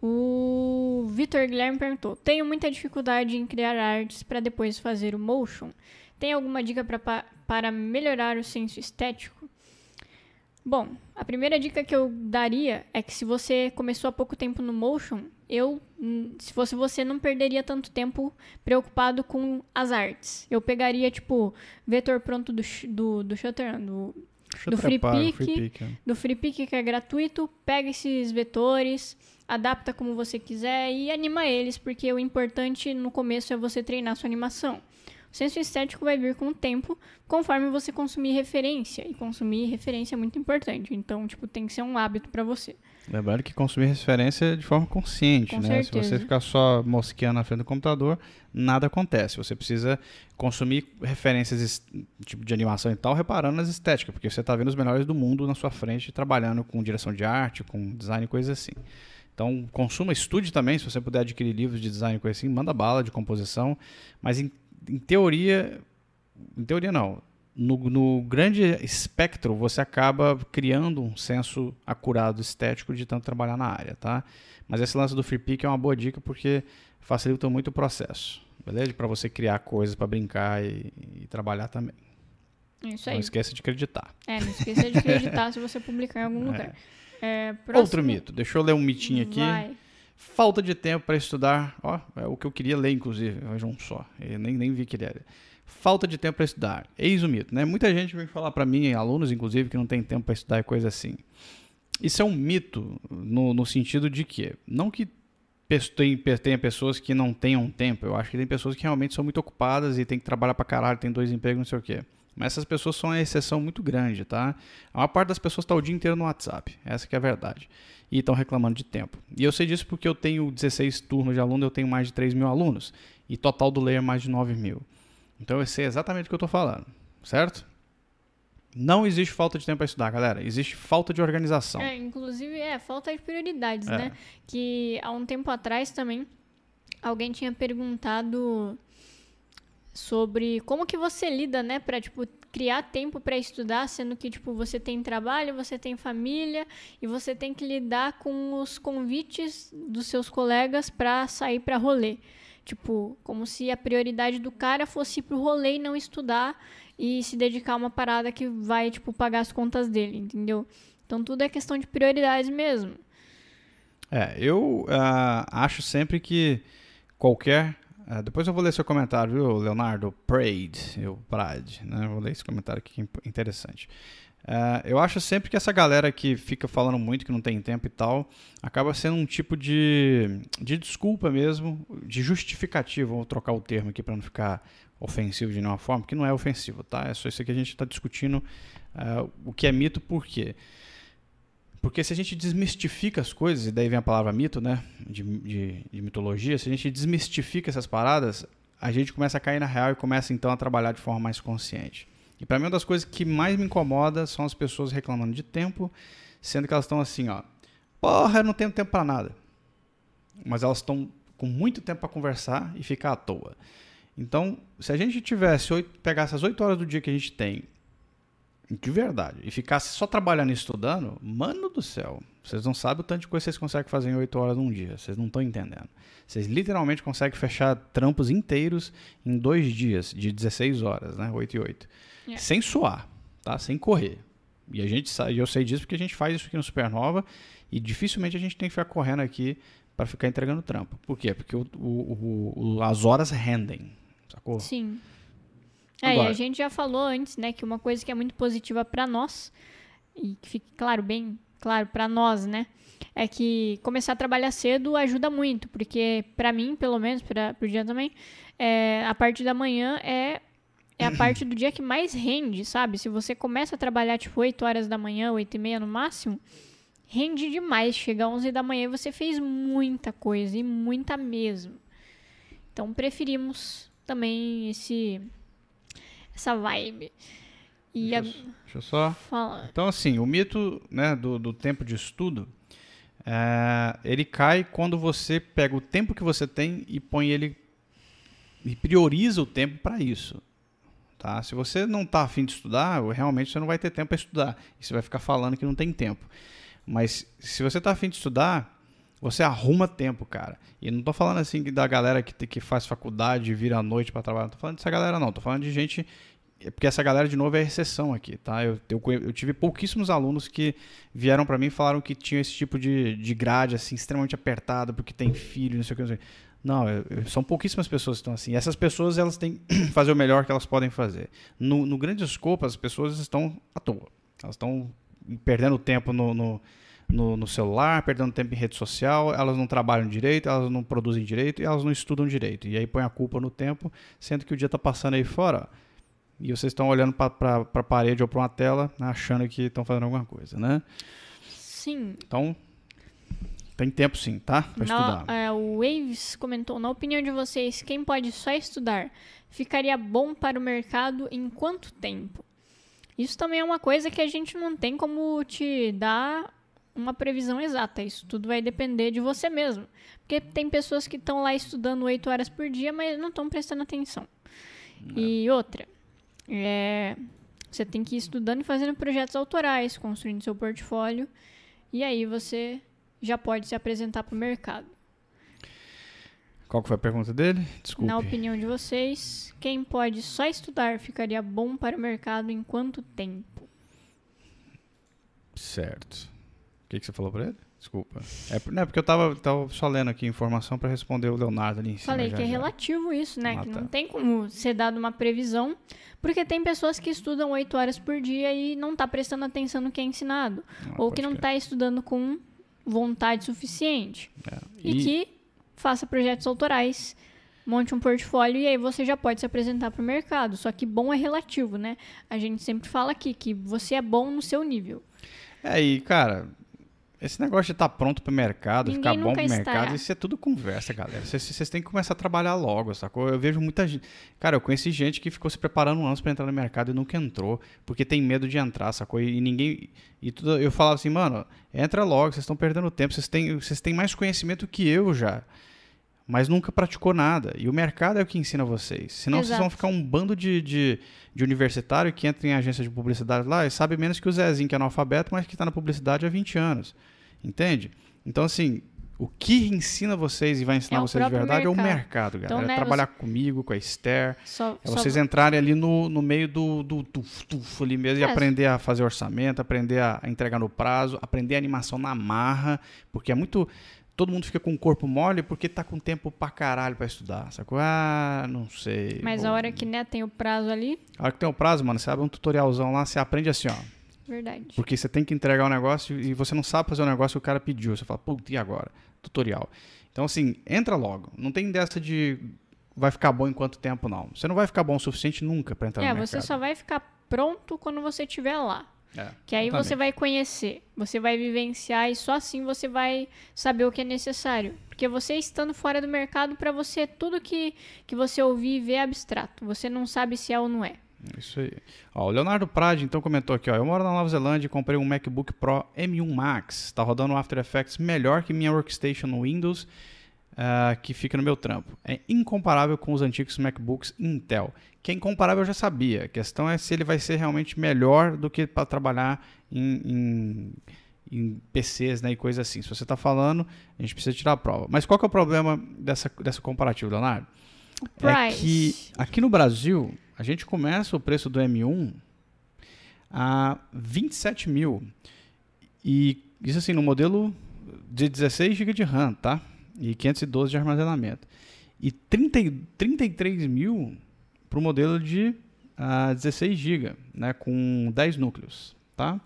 o Vitor Guilherme perguntou: Tenho muita dificuldade em criar artes para depois fazer o motion. Tem alguma dica pra, para melhorar o senso estético? Bom, a primeira dica que eu daria é que se você começou há pouco tempo no motion, eu, hum, se fosse você, não perderia tanto tempo preocupado com as artes. Eu pegaria, tipo, vetor pronto do, do, do Shutter, do, do free é. do FreePic que é gratuito, pega esses vetores, adapta como você quiser e anima eles, porque o importante no começo é você treinar sua animação. O senso estético vai vir com o tempo, conforme você consumir referência. E consumir referência é muito importante. Então, tipo, tem que ser um hábito para você. Lembrando que consumir referência de forma consciente, com né? Certeza. Se você ficar só mosqueando na frente do computador, nada acontece. Você precisa consumir referências tipo de animação e tal, reparando nas estéticas, porque você está vendo os melhores do mundo na sua frente, trabalhando com direção de arte, com design e coisas assim. Então, consuma, estude também, se você puder adquirir livros de design e coisa assim, manda bala de composição, mas em em teoria, em teoria não, no, no, grande espectro, você acaba criando um senso acurado estético de tanto trabalhar na área, tá? Mas esse lance do free pick é uma boa dica porque facilita muito o processo, beleza? Para você criar coisas para brincar e, e, trabalhar também. Isso aí. Não esqueça de acreditar. É, não esqueça de acreditar se você publicar em algum *laughs* é. lugar. É. Outro mito. Deixa eu ler um mitinho aqui. Vai. Falta de tempo para estudar. Ó, é o que eu queria ler, inclusive. Vejam só. Eu nem, nem vi que ele era. Falta de tempo para estudar. Eis o mito, né? Muita gente vem falar para mim, alunos inclusive, que não tem tempo para estudar e coisa assim. Isso é um mito no, no sentido de que, não que tenha pessoas que não tenham tempo, eu acho que tem pessoas que realmente são muito ocupadas e tem que trabalhar para caralho, tem dois empregos, não sei o quê. Mas essas pessoas são uma exceção muito grande, tá? A maior parte das pessoas está o dia inteiro no WhatsApp. Essa é a verdade e estão reclamando de tempo. E eu sei disso porque eu tenho 16 turnos de aluno, eu tenho mais de 3 mil alunos, e total do layer mais de 9 mil. Então eu sei exatamente o que eu estou falando, certo? Não existe falta de tempo para estudar, galera. Existe falta de organização. É, inclusive, é falta de prioridades, é. né? Que há um tempo atrás também, alguém tinha perguntado sobre como que você lida, né, para tipo criar tempo para estudar, sendo que tipo você tem trabalho, você tem família e você tem que lidar com os convites dos seus colegas para sair para rolê. Tipo, como se a prioridade do cara fosse ir pro rolê e não estudar e se dedicar a uma parada que vai tipo pagar as contas dele, entendeu? Então tudo é questão de prioridades mesmo. É, eu uh, acho sempre que qualquer é, depois eu vou ler seu comentário, viu, Leonardo? Prade, eu Prade, né? Vou ler esse comentário aqui que é interessante. É, eu acho sempre que essa galera que fica falando muito, que não tem tempo e tal, acaba sendo um tipo de, de desculpa mesmo, de justificativa. Vou trocar o termo aqui para não ficar ofensivo de nenhuma forma, porque não é ofensivo, tá? É só isso que a gente está discutindo uh, o que é mito, por quê? Porque se a gente desmistifica as coisas, e daí vem a palavra mito, né? De, de, de, mitologia, se a gente desmistifica essas paradas, a gente começa a cair na real e começa então a trabalhar de forma mais consciente. E para mim, uma das coisas que mais me incomoda são as pessoas reclamando de tempo, sendo que elas estão assim, ó. Porra, eu não tenho tempo para nada. Mas elas estão com muito tempo para conversar e ficar à toa. Então, se a gente tivesse, pegasse as 8 horas do dia que a gente tem de verdade. E ficasse só trabalhando e estudando, mano do céu. Vocês não sabem o tanto de coisa que vocês conseguem fazer em 8 horas num dia. Vocês não estão entendendo. Vocês literalmente conseguem fechar trampos inteiros em dois dias, de 16 horas, né? 8 e 8. Yeah. Sem suar, tá? Sem correr. E a gente sabe, eu sei disso porque a gente faz isso aqui no Supernova e dificilmente a gente tem que ficar correndo aqui para ficar entregando trampo. Por quê? Porque o, o, o, as horas rendem, sacou? Sim. É, Agora, e a gente já falou antes, né, que uma coisa que é muito positiva para nós, e que fique claro, bem claro para nós, né, é que começar a trabalhar cedo ajuda muito, porque para mim, pelo menos, para o dia também, é, a parte da manhã é é a parte do dia que mais rende, sabe? Se você começa a trabalhar tipo 8 horas da manhã, 8 e meia no máximo, rende demais. Chega às 11 da manhã e você fez muita coisa, e muita mesmo. Então preferimos também esse essa vibe. E deixa, a... deixa eu só. Fala. Então, assim, o mito né, do, do tempo de estudo é, ele cai quando você pega o tempo que você tem e põe ele e prioriza o tempo para isso. Tá? Se você não está afim de estudar, realmente você não vai ter tempo para estudar. E você vai ficar falando que não tem tempo. Mas se você está afim de estudar, você arruma tempo, cara. E não estou falando assim da galera que, que faz faculdade e vira à noite para trabalhar. Não tô falando dessa galera, não. Tô falando de gente. É porque essa galera, de novo, é exceção aqui, tá? Eu, eu, eu tive pouquíssimos alunos que vieram para mim e falaram que tinham esse tipo de, de grade, assim, extremamente apertada, porque tem filho, não sei o que. Não, sei. não eu, são pouquíssimas pessoas que estão assim. Essas pessoas, elas têm que *clears throat* fazer o melhor que elas podem fazer. No, no grande escopo, as pessoas estão à toa. Elas estão perdendo tempo no, no, no, no, celular, perdendo tempo em rede social, elas não trabalham direito, elas não produzem direito e elas não estudam direito. E aí põe a culpa no tempo, sendo que o dia está passando aí fora e vocês estão olhando para a parede ou para uma tela achando que estão fazendo alguma coisa, né? Sim. Então, tem tempo sim, tá? Para estudar. É, o Waves comentou: na opinião de vocês, quem pode só estudar ficaria bom para o mercado em quanto tempo? Isso também é uma coisa que a gente não tem como te dar uma previsão exata. Isso tudo vai depender de você mesmo. Porque tem pessoas que estão lá estudando oito horas por dia, mas não estão prestando atenção. É. E outra, é, você tem que ir estudando e fazendo projetos autorais, construindo seu portfólio. E aí você já pode se apresentar para o mercado. Qual foi a pergunta dele? Desculpe. Na opinião de vocês, quem pode só estudar ficaria bom para o mercado em quanto tempo? Certo. O que, que você falou para ele? Desculpa. É, não, é porque eu tava, tava só lendo aqui informação para responder o Leonardo ali em cima. Falei já, que é já. relativo isso, né? Ah, que tá. não tem como ser dado uma previsão, porque tem pessoas que estudam oito horas por dia e não tá prestando atenção no que é ensinado. Ah, ou que não está estudando com vontade suficiente. É. E... e que faça projetos autorais, monte um portfólio e aí você já pode se apresentar para o mercado. Só que bom é relativo, né? A gente sempre fala aqui que você é bom no seu nível. É, e cara, esse negócio de estar tá pronto para o mercado, Ninguém ficar bom para o mercado, isso é tudo conversa, galera. Vocês têm que começar a trabalhar logo, sacou? Eu vejo muita gente. Cara, eu conheci gente que ficou se preparando anos para entrar no mercado e nunca entrou, porque tem medo de entrar, sacou? E, ninguém. E tudo, eu falava assim, mano, entra logo, vocês estão perdendo tempo, vocês têm, vocês têm mais conhecimento que eu já mas nunca praticou nada. E o mercado é o que ensina vocês. Senão Exato. vocês vão ficar um bando de, de, de, universitário que entra em agência de publicidade lá e sabe menos que o Zezinho, que é analfabeto, mas que está na publicidade há 20 anos. Entende? Então, assim, o que ensina vocês e vai ensinar é vocês de verdade mercado. é o mercado, galera. Então, né, é trabalhar você... comigo, com a Esther. Só, é vocês só... entrarem ali no, no meio do, do tuf, tuf ali mesmo é. e aprender a fazer orçamento, aprender a entregar no prazo, aprender a animação na marra, porque é muito todo mundo fica com o corpo mole porque tá com tempo pra caralho pra estudar. Sacou? Ah, não sei. Mas a hora que né, tem o prazo ali. A hora que tem o prazo, mano, você abre um tutorialzão lá, você aprende assim, ó. Verdade. Porque você tem que entregar o um negócio e você não sabe fazer o negócio que o cara pediu. Você fala, puta, e agora? Tutorial. Então, assim, entra logo. Não tem dessa de vai ficar bom em quanto tempo, não. Você não vai ficar bom o suficiente nunca para entrar é, no mercado. É, você só vai ficar pronto quando você estiver lá. É, que aí você vai conhecer, você vai vivenciar e só assim você vai saber o que é necessário. Porque você estando fora do mercado, para você, tudo que, que você ouvir e ver é abstrato. Você não sabe se é ou não é. Isso aí. Ó, o Leonardo Prade então comentou aqui, ó, eu moro na Nova Zelândia e comprei um MacBook Pro M1 Max. Está rodando o After Effects melhor que minha workstation no Windows, uh, que fica no meu trampo. É incomparável com os antigos MacBooks Intel. Que é incomparável eu já sabia. A questão é se ele vai ser realmente melhor do que para trabalhar em, em, em, PCs né, e coisas assim. Se você está falando, a gente precisa tirar a prova. Mas qual que é o problema dessa, dessa comparativa, Leonardo? Price. É que aqui no Brasil a gente começa o preço do M1 a 27 mil. E isso assim, no modelo de 16 GB de RAM, tá? e 512 de armazenamento. E 30, 33 mil para o modelo de uh, 16 GB, né, com 10 núcleos, tá?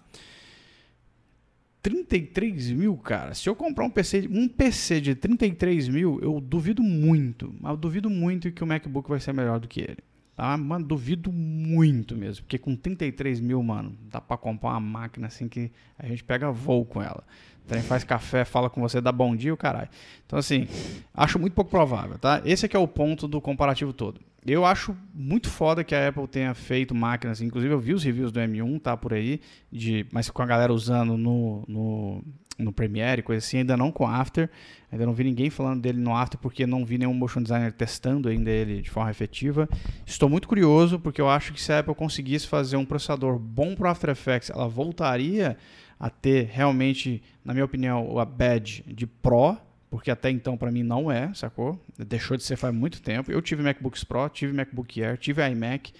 33 mil, cara. Se eu comprar um PC, um PC de 33 mil, eu duvido muito. Eu duvido muito que o MacBook vai ser melhor do que ele. Tá? Mano, duvido muito mesmo. Porque com 33 mil, mano, dá pra comprar uma máquina assim que a gente pega voo com ela. Também faz café, fala com você, dá bom dia, o caralho. Então, assim, acho muito pouco provável, tá? Esse aqui é o ponto do comparativo todo. Eu acho muito foda que a Apple tenha feito máquinas, inclusive eu vi os reviews do M1, tá por aí, de, mas com a galera usando no, no, no Premiere, coisa assim, ainda não com After. Ainda não vi ninguém falando dele no After, porque não vi nenhum motion designer testando ainda ele de forma efetiva. Estou muito curioso, porque eu acho que se a Apple conseguisse fazer um processador bom para After Effects, ela voltaria a ter realmente, na minha opinião, a badge de Pro, porque até então para mim não é, sacou? Deixou de ser faz muito tempo. Eu tive MacBooks Pro, tive MacBook Air, tive iMac,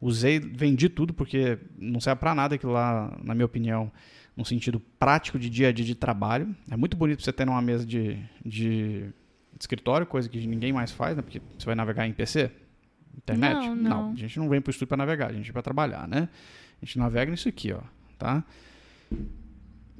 usei, vendi tudo porque não serve para nada aquilo lá, na minha opinião, no sentido prático de dia a dia de trabalho. É muito bonito você ter uma mesa de, de, de escritório, coisa que ninguém mais faz, né? Porque você vai navegar em PC, internet. Não, não. a gente não vem para o estúdio para navegar, a gente vem para trabalhar, né? A gente navega nisso aqui, ó, tá?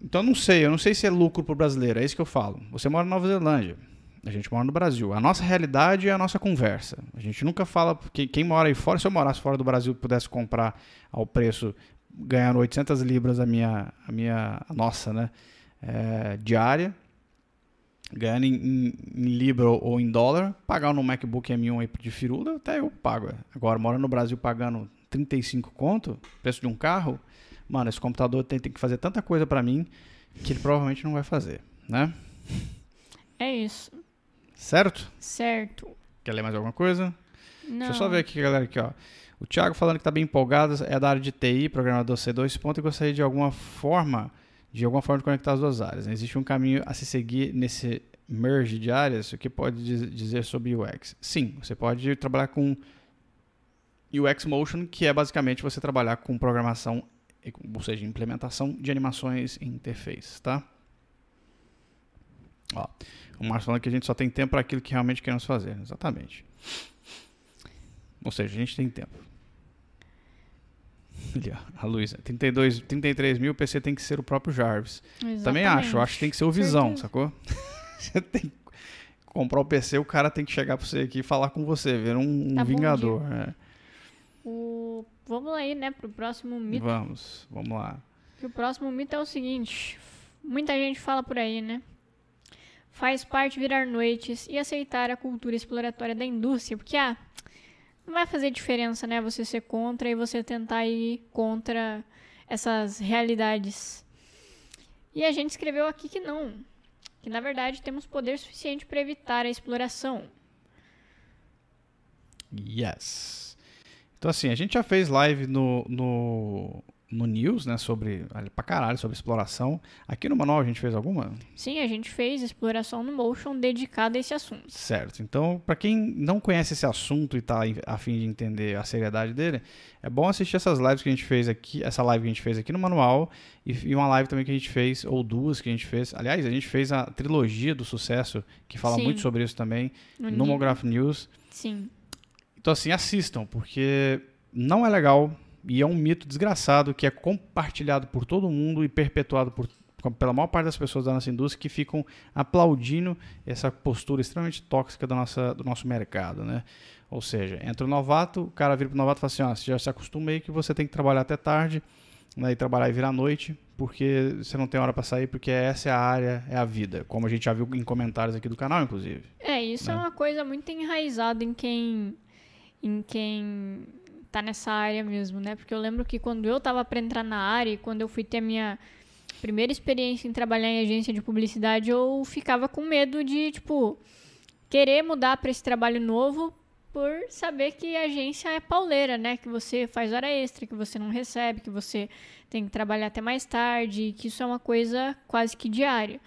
Então não sei, eu não sei se é lucro para o brasileiro, é isso que eu falo. Você mora na Nova Zelândia, a gente mora no Brasil. A nossa realidade é a nossa conversa. A gente nunca fala porque quem mora aí fora, se eu morasse fora do Brasil e pudesse comprar ao preço ganhando 800 libras a minha a minha a nossa, né, é, diária, ganhando em, em, em, libra ou em dólar, pagar no MacBook M1 aí de firula, até eu pago. Agora mora no Brasil pagando 35 conto, preço de um carro, mano, esse computador tem, tem que fazer tanta coisa para mim que ele provavelmente não vai fazer, né? É isso. Certo? Certo. Quer ler mais alguma coisa? Não. Deixa eu só ver aqui, galera, aqui, ó. O Thiago falando que está bem empolgado, é da área de TI, programador C2 ponto, e gostaria de alguma forma, de alguma forma de conectar as duas áreas. Existe um caminho a se seguir nesse merge de áreas, o que pode dizer sobre UX? Sim, você pode trabalhar com UX Motion, que é basicamente você trabalhar com programação ou seja, implementação de animações em interface, tá? Ó, o Márcio falando que a gente só tem tempo para aquilo que realmente queremos fazer, exatamente. Ou seja, a gente tem tempo. Ó, a Luísa, 32, 33 mil, o PC tem que ser o próprio Jarvis. Exatamente. Também acho, acho que tem que ser o Visão, sacou? *laughs* você tem que comprar o PC, o cara tem que chegar para você aqui e falar com você, ver um, um Tá vingador. é. O... Vamos aí, né, pro próximo mito. Vamos, vamos lá. O próximo mito é o seguinte: muita gente fala por aí, né? Faz parte virar noites e aceitar a cultura exploratória da indústria, porque ah, não vai fazer diferença, né? Você ser contra e você tentar ir contra essas realidades. E a gente escreveu aqui que não, que na verdade temos poder suficiente para evitar a exploração. Yes. Então, assim, a gente já fez live no, no, no News, né? Sobre. ali Pra caralho, sobre exploração. Aqui no manual a gente fez alguma? Sim, a gente fez exploração no Motion dedicada a esse assunto. Certo. Então, para quem não conhece esse assunto e tá a fim de entender a seriedade dele, é bom assistir essas lives que a gente fez aqui, essa live que a gente fez aqui no manual e, e uma live também que a gente fez, ou duas que a gente fez. Aliás, a gente fez a trilogia do sucesso, que fala Sim. muito sobre isso também, No no Mograph News. Sim. Então, assim, assistam, porque não é legal e é um mito desgraçado que é compartilhado por todo mundo e perpetuado por, pela maior parte das pessoas da nossa indústria que ficam aplaudindo essa postura extremamente tóxica da nossa, do nosso mercado, né? Ou seja, entra o novato, o cara vira pro novato e fala assim, ó, você já se acostuma aí que você tem que trabalhar até tarde, né, e trabalhar e virar noite, porque você não tem hora para sair, porque essa é a área, é a vida, como a gente já viu em comentários aqui do canal, inclusive. É, isso é né? uma coisa muito enraizada em quem em quem tá nessa área mesmo, né? Porque eu lembro que quando eu tava para entrar na área e quando eu fui ter a minha primeira experiência em trabalhar em agência de publicidade, eu ficava com medo de, tipo, querer mudar para esse trabalho novo por saber que a agência é pauleira, né? Que você faz hora extra, que você não recebe, que você tem que trabalhar até mais tarde, que isso é uma coisa quase que diária.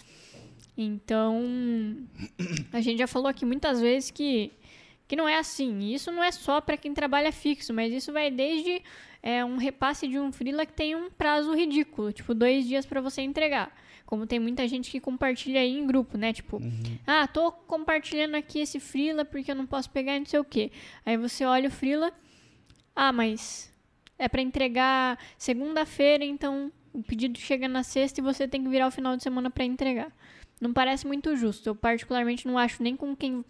Então, a gente já falou aqui muitas vezes que, que não é assim. E isso não é só para quem trabalha fixo, mas isso vai desde é, um repasse de um freela que tem um prazo ridículo, tipo dois dias para você entregar. Como tem muita gente que compartilha aí em grupo, né? Tipo, uhum. ah, tô compartilhando aqui esse freela porque eu não posso pegar não sei o quê. Aí você olha o freela, ah, mas é para entregar segunda-feira, então o pedido chega na sexta e você tem que virar o final de semana para entregar. Não parece muito justo. Eu particularmente não acho nem com quem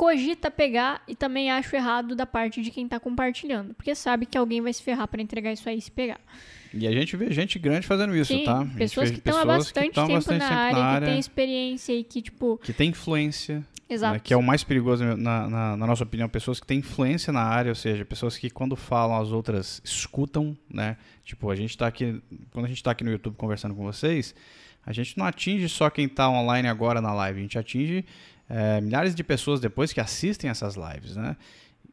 cogita pegar e também acho errado da parte de quem está compartilhando, porque sabe que alguém vai se ferrar para entregar isso aí se pegar. E a gente vê gente grande fazendo isso, Sim, tá? Pessoas que estão há bastante, tempo, bastante na, área, na, área, que tem experiência e que, tipo. Que tem influência. Exato. Né, que é o mais perigoso, na, na, na, nossa opinião, pessoas que têm influência na área, ou seja, pessoas que quando falam as outras escutam, né? Tipo, a gente está aqui. Quando a gente está aqui no YouTube conversando com vocês, a gente não atinge só quem está online agora na live, a gente atinge é, milhares de pessoas depois que assistem essas lives, né?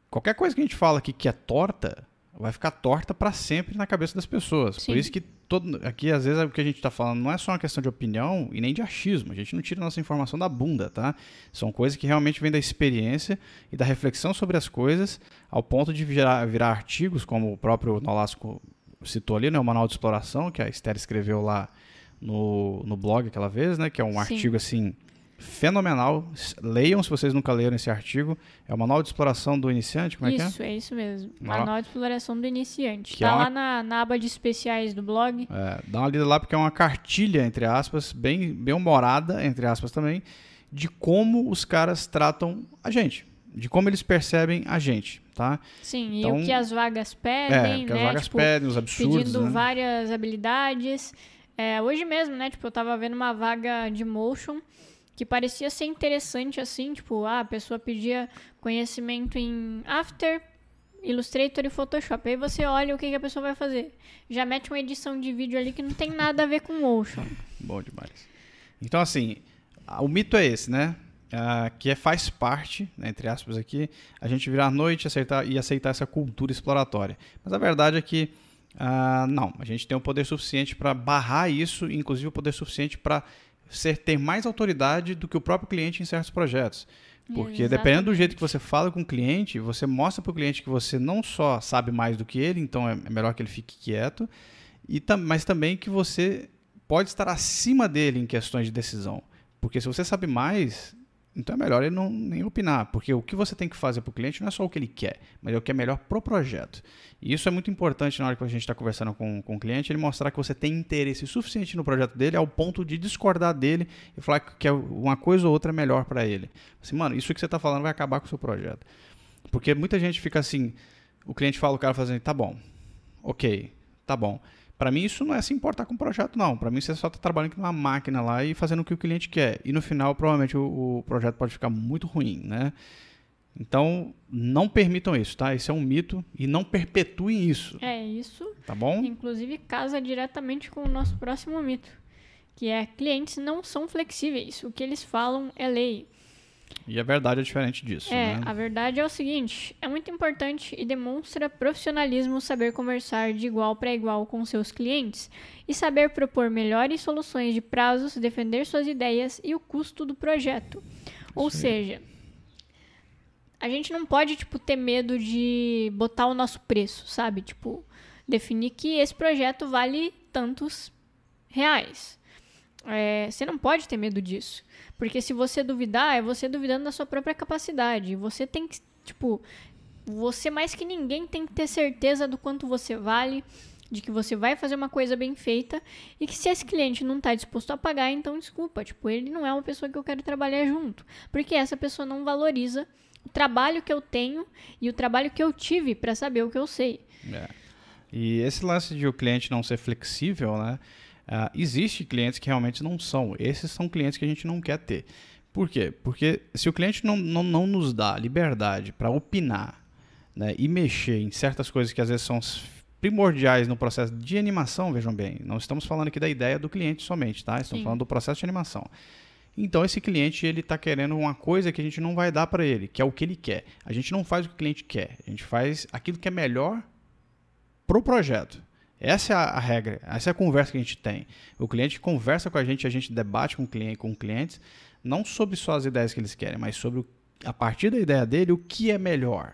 Qualquer coisa que a gente fala aqui que é torta, vai ficar torta para sempre na cabeça das pessoas. Sim. Por isso que todo, aqui, às vezes, o que a gente está falando não é só uma questão de opinião e nem de achismo. A gente não tira nossa informação da bunda, tá? São coisas que realmente vêm da experiência e da reflexão sobre as coisas, ao ponto de virar, virar artigos, como o próprio Nolasco citou ali, né? O Manual de Exploração, que a Esther escreveu lá no, no blog aquela vez, né? Que é um Sim. artigo, assim fenomenal. Leiam se vocês nunca leram esse artigo. É o Manual de Exploração do Iniciante, como é isso, que é? Isso, é isso mesmo. Manual, Manual de Exploração do Iniciante. Que tá é uma... lá na, na, aba de especiais do blog. É, dá uma lida lá porque é uma cartilha, entre aspas, bem, bem humorada, entre aspas também, de como os caras tratam a gente. De como eles percebem a gente, tá? Sim, então, e o que as vagas pedem, é, o que né? as vagas tipo, pedem, os absurdos, Pedindo né? várias habilidades. É, hoje mesmo, né? Tipo, eu tava vendo uma vaga de motion que parecia ser interessante assim, tipo, ah, a pessoa pedia conhecimento em After, Illustrator e Photoshop. Aí você olha o que, que a pessoa vai fazer. Já mete uma edição de vídeo ali que não tem nada a ver com Motion. *laughs* Bom demais. Então, assim, o mito é esse, né? Uh, que é, faz parte, né, entre aspas aqui, a gente virar à noite aceitar, e aceitar essa cultura exploratória. Mas a verdade é que uh, não, a gente tem o poder suficiente para barrar isso, inclusive o poder suficiente para ser, ter mais autoridade do que o próprio cliente em certos projetos. Porque Exatamente. dependendo do jeito que você fala com o cliente, você mostra para o cliente que você não só sabe mais do que ele, então é, é melhor que ele fique quieto, e tam, mas também que você pode estar acima dele em questões de decisão. Porque se você sabe mais, então é melhor ele não nem opinar, porque o que você tem que fazer para o cliente não é só o que ele quer, mas é o que é melhor para o projeto. E isso é muito importante na hora que a gente está conversando com, com o cliente, ele mostrar que você tem interesse suficiente no projeto dele ao ponto de discordar dele e falar que uma coisa ou outra é melhor para ele. Assim, mano, isso que você está falando vai acabar com o seu projeto. Porque muita gente fica assim, o cliente fala, o cara fazendo, tá bom, ok, tá bom. Para mim, isso não é se importar com o projeto, não. Para mim, você só está trabalhando com uma máquina lá e fazendo o que o cliente quer. E no final, provavelmente, o, o, projeto pode ficar muito ruim, né? Então, não permitam isso, tá? Isso é um mito e não perpetuem isso. É isso. Tá bom? Inclusive, casa diretamente com o nosso próximo mito, que é clientes não são flexíveis. O que eles falam é lei. E a verdade é diferente disso. É, né? a verdade é o seguinte: é muito importante e demonstra profissionalismo saber conversar de igual para igual com seus clientes e saber propor melhores soluções de prazos, defender suas ideias e o custo do projeto. Ou seja, a gente não pode tipo ter medo de botar o nosso preço, sabe? Tipo, definir que esse projeto vale tantos reais. É, você não pode ter medo disso. Porque se você duvidar, é você duvidando da sua própria capacidade. Você tem que, tipo, você mais que ninguém tem que ter certeza do quanto você vale, de que você vai fazer uma coisa bem feita e que se esse cliente não está disposto a pagar, então desculpa, tipo, ele não é uma pessoa que eu quero trabalhar junto, porque essa pessoa não valoriza o trabalho que eu tenho e o trabalho que eu tive para saber o que eu sei. É. E esse lance de o cliente não ser flexível, né? Uh, existe clientes que realmente não são. Esses são clientes que a gente não quer ter. Por quê? Porque se o cliente não, não, não nos dá liberdade para opinar né, e mexer em certas coisas que às vezes são primordiais no processo de animação, vejam bem, não estamos falando aqui da ideia do cliente somente, tá? Estamos Sim. falando do processo de animação. Então esse cliente ele está querendo uma coisa que a gente não vai dar para ele, que é o que ele quer. A gente não faz o que o cliente quer, a gente faz aquilo que é melhor para o projeto. Essa é a, regra, essa é a conversa que a gente tem. O cliente conversa com a gente, a gente debate com, cliente, com clientes, não sobre só as ideias que eles querem, mas sobre o a partir da ideia dele, o que é melhor.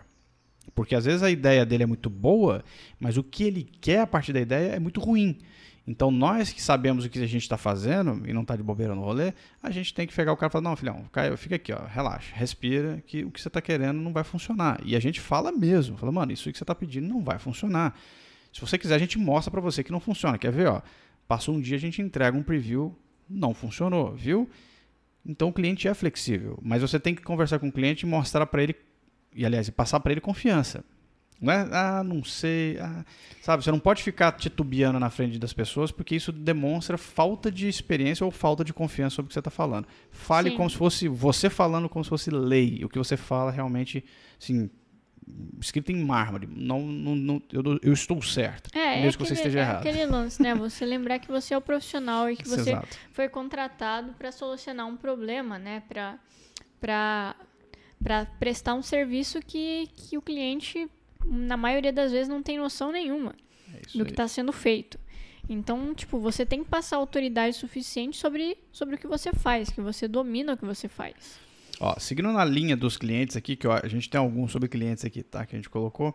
Porque às vezes a ideia dele é muito boa, mas o que ele quer a partir da ideia é muito ruim. Então, nós que sabemos o que a gente está fazendo e não está de bobeira no rolê, a gente tem que pegar o cara e falar: não, filhão, fica aqui, ó, relaxa, respira, que o que você está querendo não vai funcionar. E a gente fala mesmo: fala, mano, isso que você está pedindo não vai funcionar. Se você quiser, a gente mostra para você que não funciona. Quer ver? Ó, passou um dia, a gente entrega um preview, não funcionou, viu? Então, o cliente é flexível, mas você tem que conversar com o cliente e mostrar para ele, e aliás, passar para ele confiança. Não é, ah, não sei. Ah, sabe, você não pode ficar titubeando na frente das pessoas, porque isso demonstra falta de experiência ou falta de confiança sobre o que você está falando. Fale Sim. como se fosse você falando como se fosse lei. O que você fala realmente, assim, escrito em mármore. Não, não, não eu, eu, estou certo. É, mesmo é que aquele, você esteja é errado. aquele lance, né? Você *laughs* lembrar que você é o profissional e que você Exato. foi contratado para solucionar um problema, né? Para para prestar um serviço que, que o cliente na maioria das vezes não tem noção nenhuma é do que está sendo feito. Então, tipo, você tem que passar autoridade suficiente sobre, sobre o que você faz, que você domina o que você faz. Ó, seguindo na linha dos clientes aqui, que a gente tem alguns sobre clientes aqui, tá? Que a gente colocou.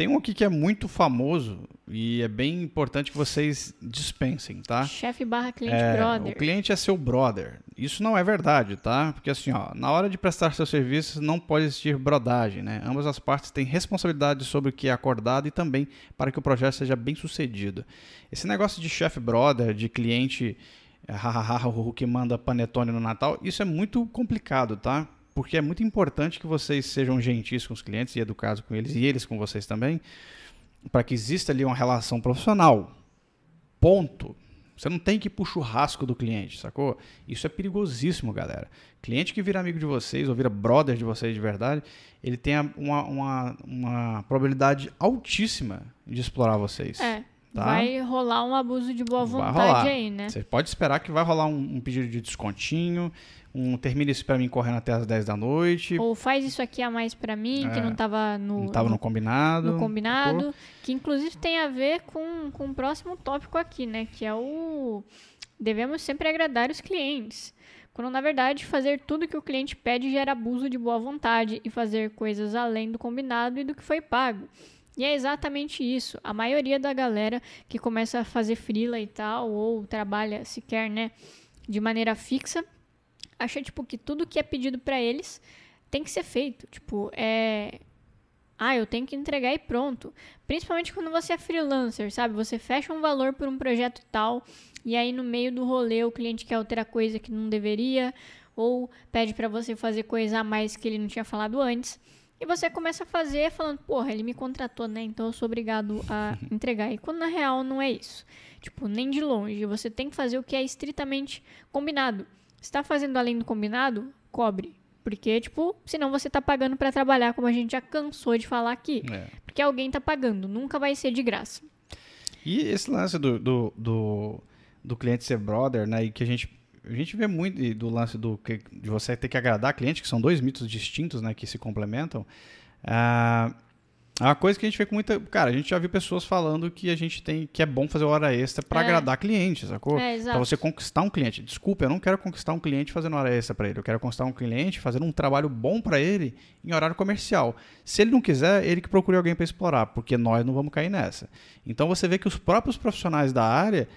Tem um aqui que é muito famoso e é bem importante que vocês dispensem, tá? Chefe barra cliente é, brother. O cliente é seu brother. Isso não é verdade, tá? Porque assim, ó, na hora de prestar seus serviços não pode existir brodagem, né? Ambas as partes têm responsabilidade sobre o que é acordado e também para que o projeto seja bem sucedido. Esse negócio de chefe brother, de cliente que manda panetone no Natal, isso é muito complicado, tá? porque é muito importante que vocês sejam gentis com os clientes e educados com eles e eles com vocês também, para que exista ali uma relação profissional. Ponto. Você não tem que ir pro churrasco do cliente, sacou? Isso é perigosíssimo, galera. Cliente que vira amigo de vocês ou vira brother de vocês de verdade, ele tem uma, uma, uma probabilidade altíssima de explorar vocês. É. Tá? Vai rolar um abuso de boa vontade aí, né? Você pode esperar que vai rolar um, um pedido de descontinho, um termina isso para mim correndo até as 10 da noite. Ou faz isso aqui a mais para mim, é, que não tava no. Não tava no, no combinado. No combinado. Que inclusive tem a ver com, com o próximo tópico aqui, né? Que é o. Devemos sempre agradar os clientes. Quando na verdade fazer tudo que o cliente pede gera abuso de boa vontade e fazer coisas além do combinado e do que foi pago. E é exatamente isso. A maioria da galera que começa a fazer frila e tal, ou trabalha sequer, né, de maneira fixa, acha, tipo, que tudo que é pedido para eles tem que ser feito. Tipo, é. Ah, eu tenho que entregar e pronto. Principalmente quando você é freelancer, sabe? Você fecha um valor por um projeto tal, e aí no meio do rolê o cliente quer alterar coisa que não deveria, ou pede para você fazer coisa a mais que ele não tinha falado antes. E você começa a fazer falando, porra, ele me contratou, né? Então eu sou obrigado a *laughs* entregar. E quando na real não é isso. Tipo, nem de longe. Você tem que fazer o que é estritamente combinado está fazendo além do combinado, cobre. Porque, tipo, senão você tá pagando para trabalhar, como a gente já cansou de falar aqui. É. Porque alguém tá pagando, nunca vai ser de graça. E esse lance do, do, do, do cliente ser brother, né? E que a gente, a gente vê muito do lance do, de você ter que agradar cliente, que são dois mitos distintos, né? Que se complementam. Uh, é uma coisa que a gente vê com muita. Cara, a gente já viu pessoas falando que a gente tem que é bom fazer hora extra para é. agradar clientes, sacou? É, para você conquistar um cliente. Desculpa, eu não quero conquistar um cliente fazendo hora extra para ele. Eu quero conquistar um cliente fazendo um trabalho bom para ele em horário comercial. Se ele não quiser, ele que procure alguém para explorar, porque nós não vamos cair nessa. Então você vê que os próprios profissionais da área